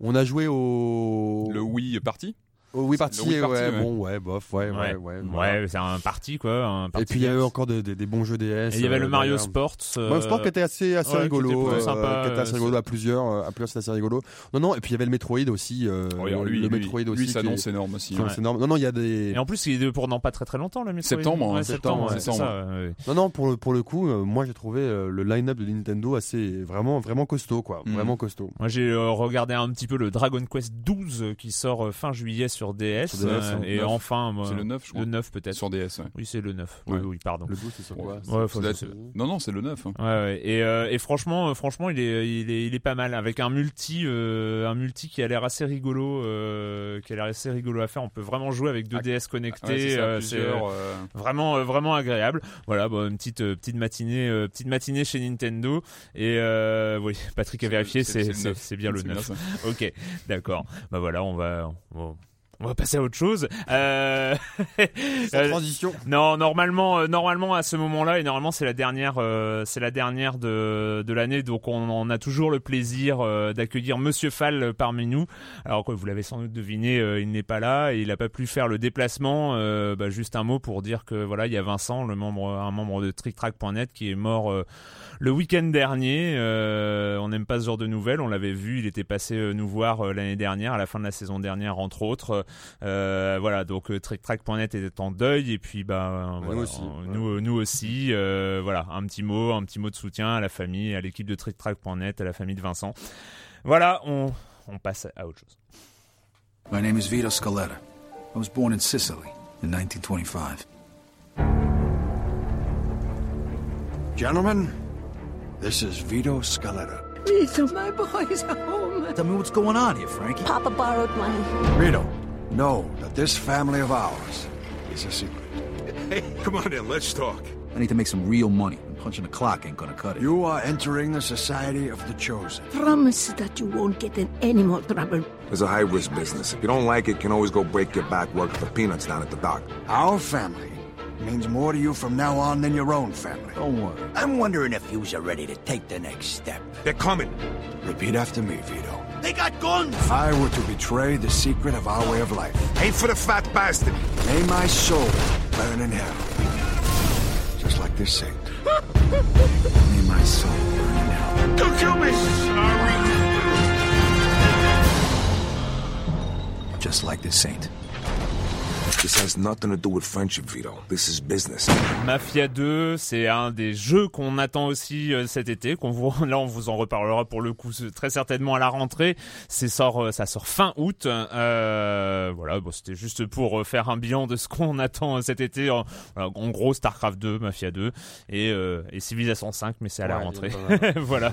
On a joué au Le Wii parti. Party, Wii Party, ouais, bon ouais bof ouais ouais Ouais, ouais. c'est un parti quoi. Un Et puis il y avait encore de- de- des bons jeux DS. Et il y avait euh, le Mario. Sports. euh, Mario Sport qui était assez assez ouais, qui rigolo, était euh, sympa, qui était assez euh, rigolo à plusieurs, euh, à plusieurs c'était assez rigolo. Non non et puis il y avait le Metroid aussi, euh, Oh, alors lui, le lui, Metroid lui, aussi. s'annonce est- énorme aussi. énorme. Non non il y a des Et en plus, il est pour dans pas très très longtemps le Metroid. Septembre, hein, septembre, septembre, ça. Non, non, pour le, pour le coup, euh, moi j'ai trouvé euh, le line-up de Nintendo assez vraiment, vraiment costaud, quoi. Mm. Vraiment costaud. Moi, j'ai euh, regardé un petit peu le Dragon Quest 12 euh, qui sort euh, fin juillet sur DS. Sur DS, euh, hein, et neuf. enfin, moi, C'est le 9, je crois. le 9 peut-être. Sur DS. ouais. Oui, c'est le 9. Ouais. Oui, oui, pardon. Le 12, c'est sur quoi Ouais, Ça doit sais. Non, non, c'est le 9. hein. Ouais, ouais. Et, euh, et franchement, euh, franchement, il est, il est, il est pas mal avec un multi, euh, un multi qui a l'air assez rigolo, euh, qui a l'air assez rigolo à faire. On peut vraiment jouer avec deux Ah, DS Ouais, c'est connectés. ça, euh, c'est plusieurs, euh, vraiment euh, vraiment agréable. Voilà, bon, une petite euh, petite matinée euh, petite matinée chez Nintendo. Et euh, oui, Patrick a vérifié, c'est- c'est c'est le c'est neuf. c'est bien le c'est bien 9. ça. Ok, d'accord. Bah voilà, on va on va, on va passer à autre chose. Euh... Sans euh, transition. non, normalement, euh, normalement à ce moment-là, et normalement c'est la dernière, euh, c'est la dernière de, de l'année, donc on, on a toujours le plaisir euh, d'accueillir Monsieur Fall parmi nous. Alors quoi, vous l'avez sans doute deviné, euh, il n'est pas là et il n'a pas pu faire le déplacement. Euh, bah, juste un mot pour dire que voilà, il y a Vincent, le membre, un membre de TrickTrack.net, qui est mort euh, le week-end dernier. Euh, on n'aime pas ce genre de nouvelles. On l'avait vu, il était passé euh, nous voir l'année dernière, à la fin de la saison dernière, entre autres. Euh, voilà, donc euh, TrickTrack.net était en deuil et puis bah nous voilà, aussi. euh, nous, nous aussi. euh, voilà, un petit mot, un petit mot de soutien à la famille, à l'équipe de TrickTrack.net, à la famille de Vincent. Voilà, on, on passe à autre chose. My name is Vito Scaletta. I was born in Sicily in 1925. Gentlemen, this is Vito Scaletta. Vito, my boy's home. Tell me what's going on here, Frankie. Papa borrowed money. Vito, know that this family of ours is a secret. Hey, come on in, let's talk. I need to make some real money. and Punching the clock ain't gonna cut it. You are entering the Society of the Chosen. Promise that you won't get in any more trouble. It's a high risk business. If you don't like it, you can always go break your back working for peanuts down at the dock. Our family means more to you from now on than your own family. Don't worry. I'm wondering if yous are ready to take the next step. They're coming. Repeat after me, Vito. They got guns! If I were to betray the secret of our way of life, Aim for the fat bastard. may my soul burn in hell. Just like this saint. may my soul burn in hell. Don't kill me. Sorry. Just like this saint. This has nothing to do with friendship, Vito. This is business. Mafia 2, c'est un des jeux qu'on attend aussi euh, cet été. Qu'on vous, là, on vous en reparlera pour le coup très certainement à la rentrée. C'est sort, euh, ça sort fin août. Euh, voilà, bon, c'était juste pour euh, faire un bilan de ce qu'on attend cet été. En, gros, Starcraft 2, Mafia 2 et, euh, et Civilization 5, mais c'est à la rentrée. voilà.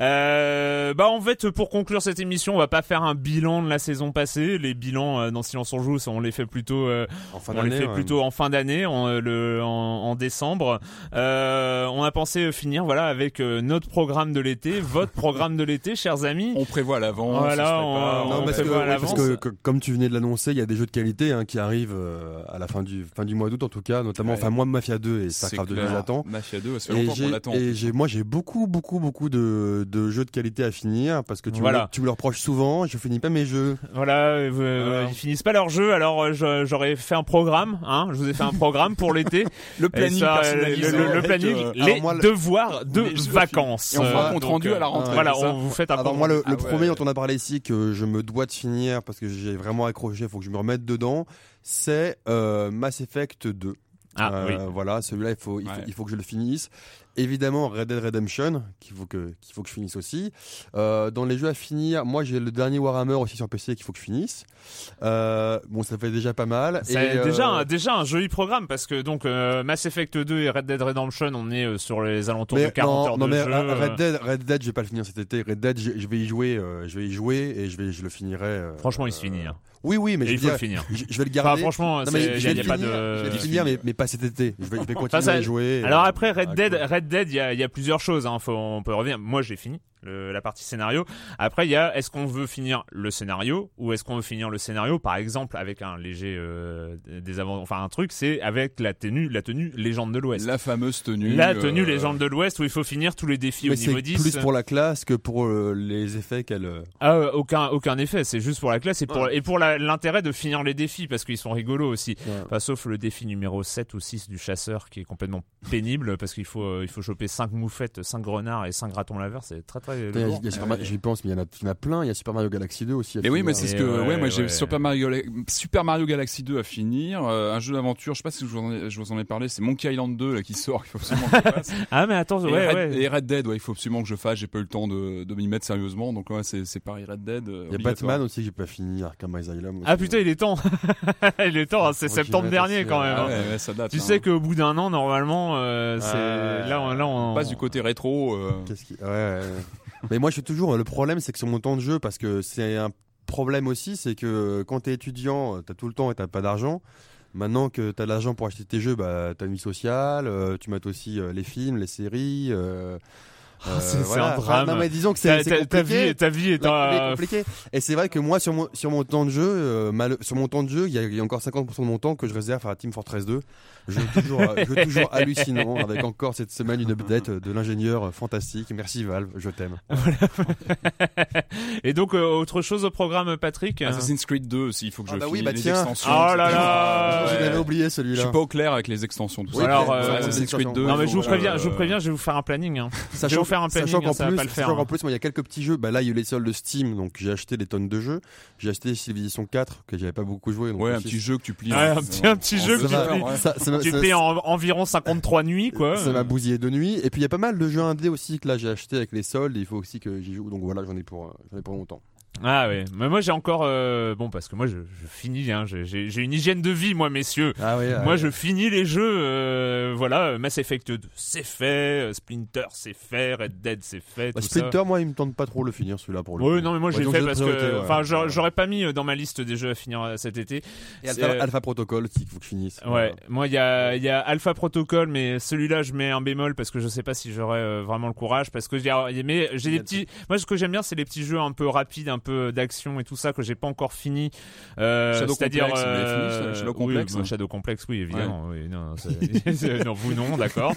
Euh, bah en fait, pour conclure cette émission, on va pas faire un bilan de la saison passée. Les bilans euh, dans Silence on joue, ça, on les fait plutôt. euh, En fin on les d'année, fait ouais. plutôt en fin d'année, en, le, en, en décembre. Euh, on a pensé finir voilà avec euh, notre programme de l'été, votre programme de l'été, chers amis. On prévoit à l'avance. Voilà, on on- on Non, on parce que, prévoit à ouais, parce l'avance. que, que- comme tu venais de l'annoncer, il y a des jeux de qualité hein, qui arrivent euh, à la fin du fin du mois d'août en tout cas, notamment Ouais. enfin moi Mafia 2 et Starcraft 2 clair. je l'attends. Mafia 2, ça fait longtemps qu'on l'attend. et j'ai moi j'ai beaucoup beaucoup beaucoup de, de jeux de qualité à finir parce que tu Voilà. me, tu me le reproches souvent, je finis pas mes jeux. Voilà, euh, euh, Voilà. ils finissent pas leur jeu, alors euh, j'aurais fait un programme. Hein, je vous ai fait un programme pour l'été. Le planning ça, le, le- le avec, planning, euh, les moi, devoirs de les jeux vacances. Et on fera un compte rendu à la rentrée. Voilà, on vous fait un Alors moi le, Ah premier dont on a parlé ici que je me dois de finir parce que j'ai vraiment accroché, faut que je me remette dedans, c'est euh, Mass Effect 2. Ah Euh, oui. Voilà, celui-là, il faut, il, faut, il que je le finisse. Évidemment, Red Dead Redemption, qu'il faut que, qu'il faut que je finisse aussi. Euh, dans les jeux à finir, moi j'ai le dernier Warhammer aussi sur PC qu'il faut que je finisse. Euh, bon, ça fait déjà pas mal. C'est euh, déjà, un, déjà un joli programme parce que donc Mass Effect 2 et Red Dead Redemption, on est sur les alentours mais de 40 non, heures non, de mais jeu. Red. Dead, Red Dead, je vais pas le finir cet été. Red Dead, je, je vais y jouer, je vais y jouer et je vais, je le finirai. Franchement, il se finit. hein. Oui, oui, mais je il faut le dire, finir. je, je vais le Enfin, garder. franchement, Non, mais je vais le pas finir, de. je vais le finir, mais, mais pas cet été. Je vais, je vais continuer ça- à y jouer. Alors après Red Dead. Red Dead, il y a, y plusieurs choses. Hein. Faut, on peut revenir. Moi, j'ai fini le- la partie scénario. Après, il y a est-ce qu'on veut finir le scénario ou est-ce qu'on veut finir le scénario, par exemple, avec un léger euh, des avant, enfin un truc, c'est avec la tenue, la tenue légende de l'Ouest. La fameuse tenue. La tenue euh, légende de l'Ouest où il faut finir tous les défis Mais au niveau c'est 10. plus pour la classe que pour euh, les effets qu'elle. euh, Ah, aucun, aucun effet, c'est juste pour la classe et pour, et pour l'intérêt de finir les défis parce qu'ils sont rigolos aussi. Ouais. Enfin, sauf le défi numéro 7 ou 6 du chasseur qui est complètement pénible parce qu'il faut, euh, il faut choper 5 moufettes, 5 renards et 5 ratons laveurs, c'est très très J'y pense, mais il y, en a, il y en a plein. Il y a Super Mario Galaxy 2 aussi. à Et oui, mais c'est ce que, ouais, ouais, moi j'ai ouais. Super Mario, Super Mario Galaxy 2 à finir, euh, un jeu d'aventure, je sais pas si je vous en ai, je vous en ai parlé, c'est Monkey Island 2 là qui sort, il faut absolument que je fasse. Ah, mais attends, et, ouais, Red, ouais. et Red Dead, ouais, il faut absolument que je fasse, j'ai pas eu le temps de, de m'y mettre sérieusement, donc ouais, c'est, pareil, Red Dead. euh, Il y a. Batman aussi que j'ai pas fini, Arkham Asylum. aussi. Ah putain, il est temps. il est temps, hein, c'est septembre dernier quand même. Ah hein. ouais, ouais, ça date. Tu hein. sais qu'au bout d'un an, normalement, euh, c'est là, on- là, on on passe du côté rétro. euh, Qu'est-ce qui... ouais, ouais, ouais. Mais moi, je suis toujours. Le problème, c'est que sur mon temps de jeu, parce que c'est un problème aussi, c'est que euh, quand t'es étudiant, t'as tout le temps et t'as pas d'argent. Maintenant que t'as de l'argent pour acheter tes jeux, bah t'as une vie sociale, euh, tu mates aussi euh, les films, les séries. euh, Ah, c'est- euh, c'est voilà. un drame. Non mais disons que Ta- c'est ta- compliqué. vie- ta vie est un- compliquée. Et c'est vrai que moi sur mon sur mon temps de jeu, euh, mal- sur mon temps de jeu, il y, a- il y a encore 50% de mon temps que je réserve à Team Fortress 2. Je joue toujours, je joue toujours hallucinant avec encore cette semaine une update de l'ingénieur fantastique. Merci Valve, je t'aime. Et donc, euh, autre chose au programme, Patrick? Assassin's Creed 2 aussi, il faut que Ah je bah oui, bah les tiens. extensions. Oh là là Je Ouais. l'avais oublié Je celui-là. suis pas au clair avec les extensions, tout Oui, ça. Alors, euh, Assassin's Creed sûr. 2. Non mais je vous préviens, je vous euh, préviens, je vais vous faire un planning. Hein. je Sachant, faire un planning, sachant qu'en hein, ça va plus, pas le faire. sachant qu'en hein. plus, moi, il y a quelques petits jeux. Bah là, il y a eu les soldes de Steam, donc j'ai acheté des tonnes de jeux. J'ai acheté Civilization 4 que j'avais pas beaucoup joué. donc Ouais, un aussi, petit jeu que tu plies. Ouais, en- un petit- un petit jeu que tu plies. ouais. Ça, ça m'a- Tu en environ 53 nuits, quoi. ça m'a bousillé de nuit. Et puis il y a pas mal de jeux indés aussi que là j'ai acheté avec les soldes. et Il faut aussi que j'y joue. Donc voilà, j'en ai pour, euh, j'en ai pour longtemps. Ah ouais, mais moi j'ai encore euh, bon parce que moi je, je finis, hein, j'ai- une hygiène de vie moi messieurs. Ah ouais. Moi je finis les jeux, euh, voilà, Mass Effect 2 c'est fait, euh, Splinter c'est fait, Red Dead c'est fait, Bah, tout Splinter, moi, il me tente pas trop le finir celui-là pour le. Oui, coup. non mais moi Ouais, j'ai fait parce que, enfin j'aurais Ouais. j'aurais pas mis euh, dans ma liste des jeux à finir euh, cet été. Et Alpha, C'est- Alpha Protocol, il faut que je finisse. Ouais, moi il y a, il y a Alpha Protocol, mais celui-là je mets un bémol parce que je sais pas si j'aurais euh, vraiment le courage parce que il y a- mais j'ai des petits. Moi ce que j'aime bien c'est les petits jeux un peu rapides, un peu d'action et tout ça que j'ai pas encore fini. Euh, Shadow c'est-à-dire euh, Shadow oui, Complex bah, Shadow Complex, oui évidemment. Oui, non, vous non, d'accord.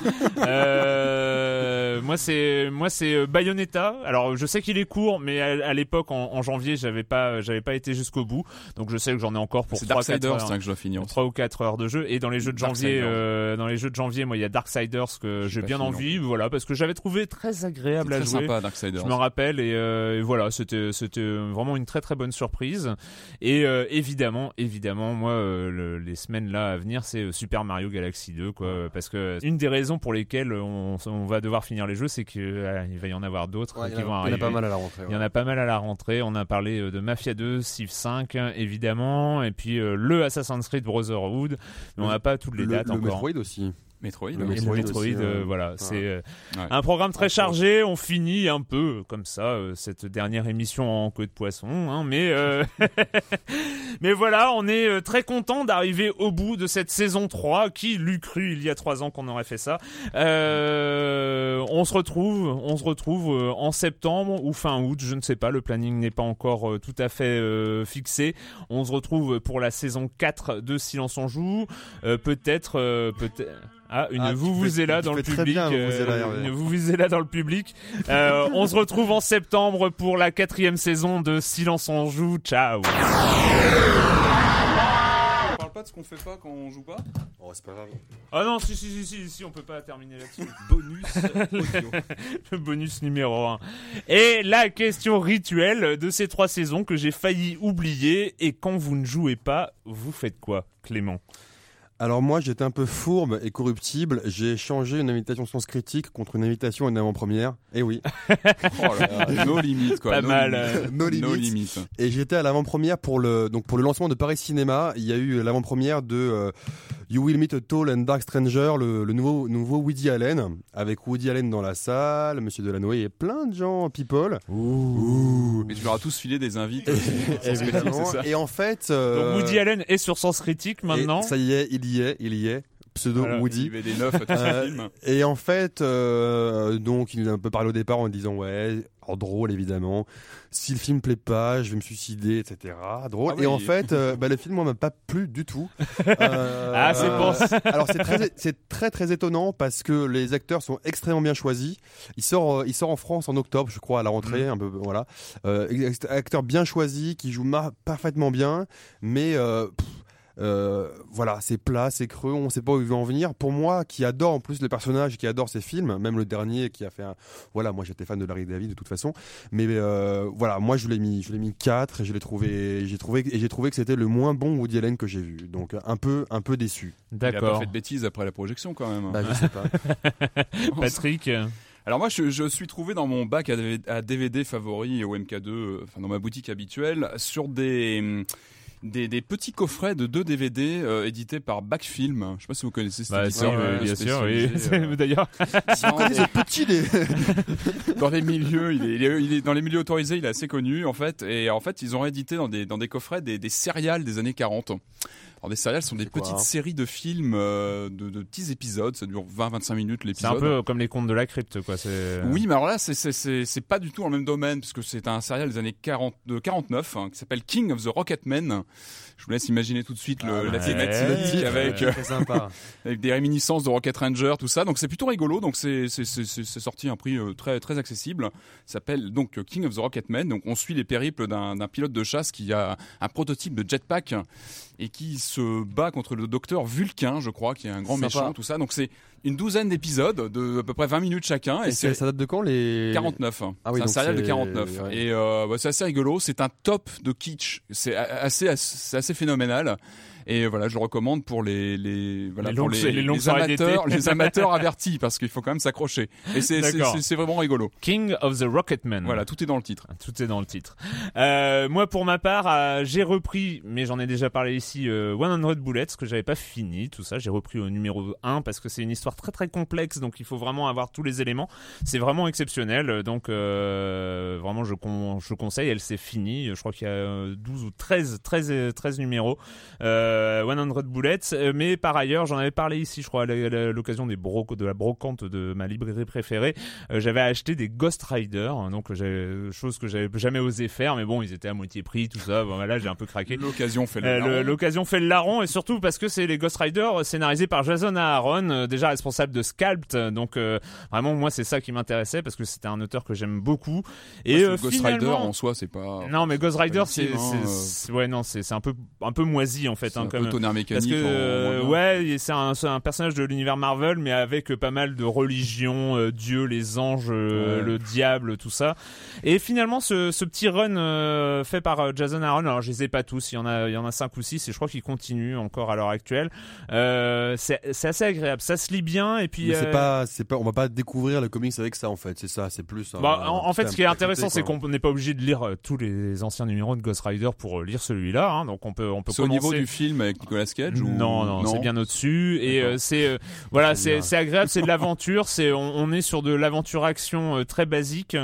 Euh, moi c'est moi c'est euh, Bayonetta. Alors je sais qu'il est court, mais à, à l'époque en, en janvier j'avais pas j'avais pas été jusqu'au bout, donc je sais que j'en ai encore pour C'est 3 4 Darksiders heures. hein, que je dois finir. aussi. 3 ou 4 heures de jeu et dans les jeux de janvier euh, dans les jeux de janvier moi il y a Darksiders que J'ai bien envie voilà parce que j'avais trouvé très agréable à très jouer sympa Darksiders. je me rappelle et, euh, et voilà c'était c'était vraiment une très très bonne surprise et euh, évidemment évidemment moi euh, le- les semaines là à venir c'est euh, Super Mario Galaxy 2 quoi parce que une des raisons pour lesquelles on, on va devoir finir les jeux c'est qu'il va y en avoir d'autres Ouais, qui vont a- il y en arriver a pas mal à la rentrée. il y en a pas mal à la rentrée. On a parlé de Mafia 2, Civ 5, hein, évidemment, et puis le Assassin's Creed Brotherhood. Mais on n'a pas toutes les le, dates le encore. Metroid aussi. Metroid. Le Et le Metroid Metroid, aussi, euh, euh, voilà, ouais. c'est euh, Ouais. un programme très chargé. On finit un peu comme ça euh, cette dernière émission en queue de poisson, hein, mais euh, mais voilà, on est euh, très content d'arriver au bout de cette saison 3 qui l'eût cru il y a trois ans qu'on aurait fait ça. Euh, on se retrouve, on se retrouve euh, en septembre ou fin août, je ne sais pas, le planning n'est pas encore euh, tout à fait euh, fixé. On se retrouve pour la saison 4 de Silence on joue, Euh, peut-être euh, peut-être ah, une Ah, vous vous est là dans le public. une vous vous est là dans le public. On se retrouve en septembre pour la quatrième saison de Silence on joue. Ciao. On parle pas de ce qu'on fait pas quand on joue pas Oh, c'est pas grave. Ah non, si si si si, si on peut pas terminer là-dessus. Bonus audio. le bonus numéro 1. Et la question rituelle de ces trois saisons que j'ai failli oublier. Et quand vous ne jouez pas, vous faites quoi, Clément? Alors moi j'étais un peu fourbe et corruptible, j'ai changé une invitation sens critique contre une invitation à une avant-première. Et oui. Oh là là, no limit quoi. Pas no mal, limit. euh, no No limit. limit. Et j'étais à l'avant-première pour le donc pour le lancement de Paris Cinéma, il y a eu l'avant-première de euh, You Will Meet a Tall and Dark Stranger, le, le nouveau nouveau Woody Allen avec Woody Allen dans la salle, Monsieur Delanoë et plein de gens people. Mais tu leur as tous filé des invites. Et en fait euh, Donc Woody Allen est sur Sens Critique maintenant. et ça y est, il y est, il y est. Pseudo Voilà, Woody. Il y avait des neufs à tous Euh. Et en fait, euh, donc il nous a un peu parlé au départ en disant ouais, alors drôle évidemment. Si le film plaît pas, je vais me suicider, etc. Drôle. Ah oui. Et en fait, euh, bah, le film moi m'a pas plu du tout. Ah, c'est ça. Alors c'est très, c'est très très étonnant parce que les acteurs sont extrêmement bien choisis. Il sort, il sort en France en octobre, je crois, à la rentrée, un peu voilà. Acteurs bien choisis qui jouent parfaitement bien, mais pff, euh, voilà, c'est plat, c'est creux, on sait pas où il veut en venir. Pour moi, qui adore en plus le personnage, qui adore ses films, même le dernier qui a fait un, voilà, moi j'étais fan de Larry David de toute façon, mais euh, voilà, moi je l'ai mis, je l'ai mis 4 et je l'ai trouvé, j'ai trouvé et j'ai trouvé que c'était le moins bon Woody Allen que j'ai vu, donc un peu, un peu déçu. Il a pas D'accord. fait de bêtises après la projection quand même. Bah, je sais pas. Patrick. Alors moi, je, je suis trouvé dans mon bac à DVD, favori au MK2, euh, enfin dans ma boutique habituelle, sur des hum, des, des petits coffrets de deux DVD euh, édités par Backfilm. Je sais pas si vous connaissez cet Bah, éditeur si, euh, oui, bien sûr, oui. euh, D'ailleurs, connaissez des- ce petit dans les milieux, il est, il est- il est dans les milieux autorisés, il est assez connu en fait. Et en fait, ils ont édité dans des dans des coffrets des, des céréales des années 40. Alors des céréales sont des quoi, petites hein séries de films, euh, de, de petits épisodes, ça dure 20-25 minutes c'est l'épisode. un peu comme les contes de la crypte, quoi. C'est Oui, mais alors là, c'est- c'est- c'est c'est pas du tout dans le même domaine, puisque c'est un serial des années 40, de 49 hein, qui s'appelle King of the Rocketmen. Je vous laisse imaginer tout de suite le, Ah, la thématique Ouais. avec, euh, sympa. avec des réminiscences de Rocket Ranger, tout ça. Donc c'est plutôt rigolo. Donc c'est sorti à un prix euh, très très accessible. S'appelle donc King of the Rocketmen. Donc on suit les périples d'un pilote de chasse qui a un prototype de jetpack et qui se bat contre le docteur Vulcain, je crois, qui est un grand méchant, tout ça. Donc c'est une douzaine d'épisodes de à peu près 20 minutes chacun. Et Et c'est- c'est ça date de quand les 49. Ah oui, c'est un serial de c'est- 49. ouais. Et euh, bah, c'est assez rigolo. C'est un top de kitsch. C'est assez, assez, c'est assez phénoménal. Et voilà, je le recommande pour les, les, voilà, Les pour longues- les, les amateurs, les amateurs avertis, parce qu'il faut quand même s'accrocher. Et c'est, c'est, vraiment rigolo. King of the Rocketman. Voilà, tout est dans le titre. Tout est dans le titre. Euh, moi, pour ma part, euh, j'ai repris, mais j'en ai déjà parlé ici, euh, 100 Bullets, que j'avais pas fini, tout ça. J'ai repris au numéro 1 parce que c'est une histoire très très complexe, donc il faut vraiment avoir tous les éléments. C'est vraiment exceptionnel, donc euh, vraiment je, con- je conseille. Elle s'est finie, je crois qu'il y a euh, 12 ou 13, 13, euh, 13 numéros. Euh, 100 Bullets, Euh, mais par ailleurs, j'en avais parlé ici, je crois, à l'occasion des broc de la brocante de ma librairie préférée. Euh, j'avais acheté des Ghost Rider, hein, donc chose que j'avais jamais osé faire, mais bon, ils étaient à moitié prix, tout ça. Bon, là, j'ai un peu craqué. L'occasion fait le Euh, larron. L'occasion fait le larron, et surtout parce que c'est les Ghost Rider scénarisés par Jason Aaron, euh, déjà responsable de Sculpt. Donc euh, vraiment, moi, c'est ça qui m'intéressait parce que c'était un auteur que j'aime beaucoup. Et euh, Ghost Rider en soi, c'est pas. non, mais Ghost Rider, c'est, hein, c'est- euh. ouais, non, c'est, un peu, un peu moisi en fait, hein, un comme- peu tonnerre parce mécanique. que en- euh, en- ouais, c'est un, c'est un personnage de l'univers Marvel, mais avec euh, pas mal de religions, euh, Dieu, les anges, euh, Ouais. le diable, tout ça. Et finalement, ce, ce petit run euh, fait par euh, Jason Aaron, alors je les ai pas tous, il y en a, il y en a cinq ou six, et je crois qu'il continue encore à l'heure actuelle. Euh, c'est, c'est assez agréable, ça se lit bien, et puis. Mais c'est euh, pas, c'est pas, on va pas découvrir le comics avec ça en fait. C'est ça, c'est plus. un- bah, en, en fait, ce qui est intéressant, c'est qu'on n'est pas obligé de lire tous les anciens numéros de Ghost Rider pour lire celui-là. Hein, donc on peut, on peut C'est au niveau du film avec Nicolas Cage ou... non, non, c'est bien au-dessus. Et euh, c'est euh, voilà, c'est c'est agréable, c'est de l'aventure. C'est on, on est sur de l'aventure action euh, très basique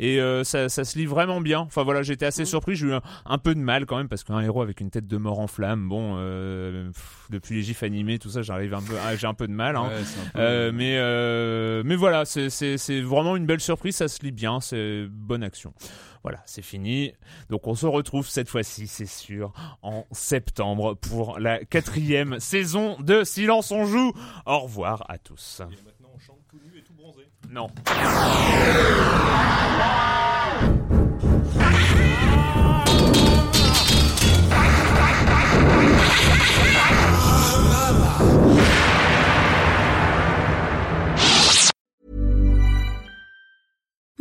et ça, ça se lit vraiment bien. Enfin voilà, j'étais assez surpris. J'ai eu un, un peu de mal quand même parce qu'un héros avec une tête de mort en flamme, bon, pff, depuis les gifs animés, tout ça, j'arrive un peu, j'ai un peu de mal. Hein. Ouais, peu- mais mais voilà, c'est c'est c'est vraiment une belle surprise. Ça se lit bien, c'est bonne action. Voilà, c'est fini. Donc on se retrouve cette fois-ci, c'est sûr, en septembre pour la quatrième saison de Silence on joue. Au revoir à tous. maintenant on chante tout nu et tout bronzé. Non.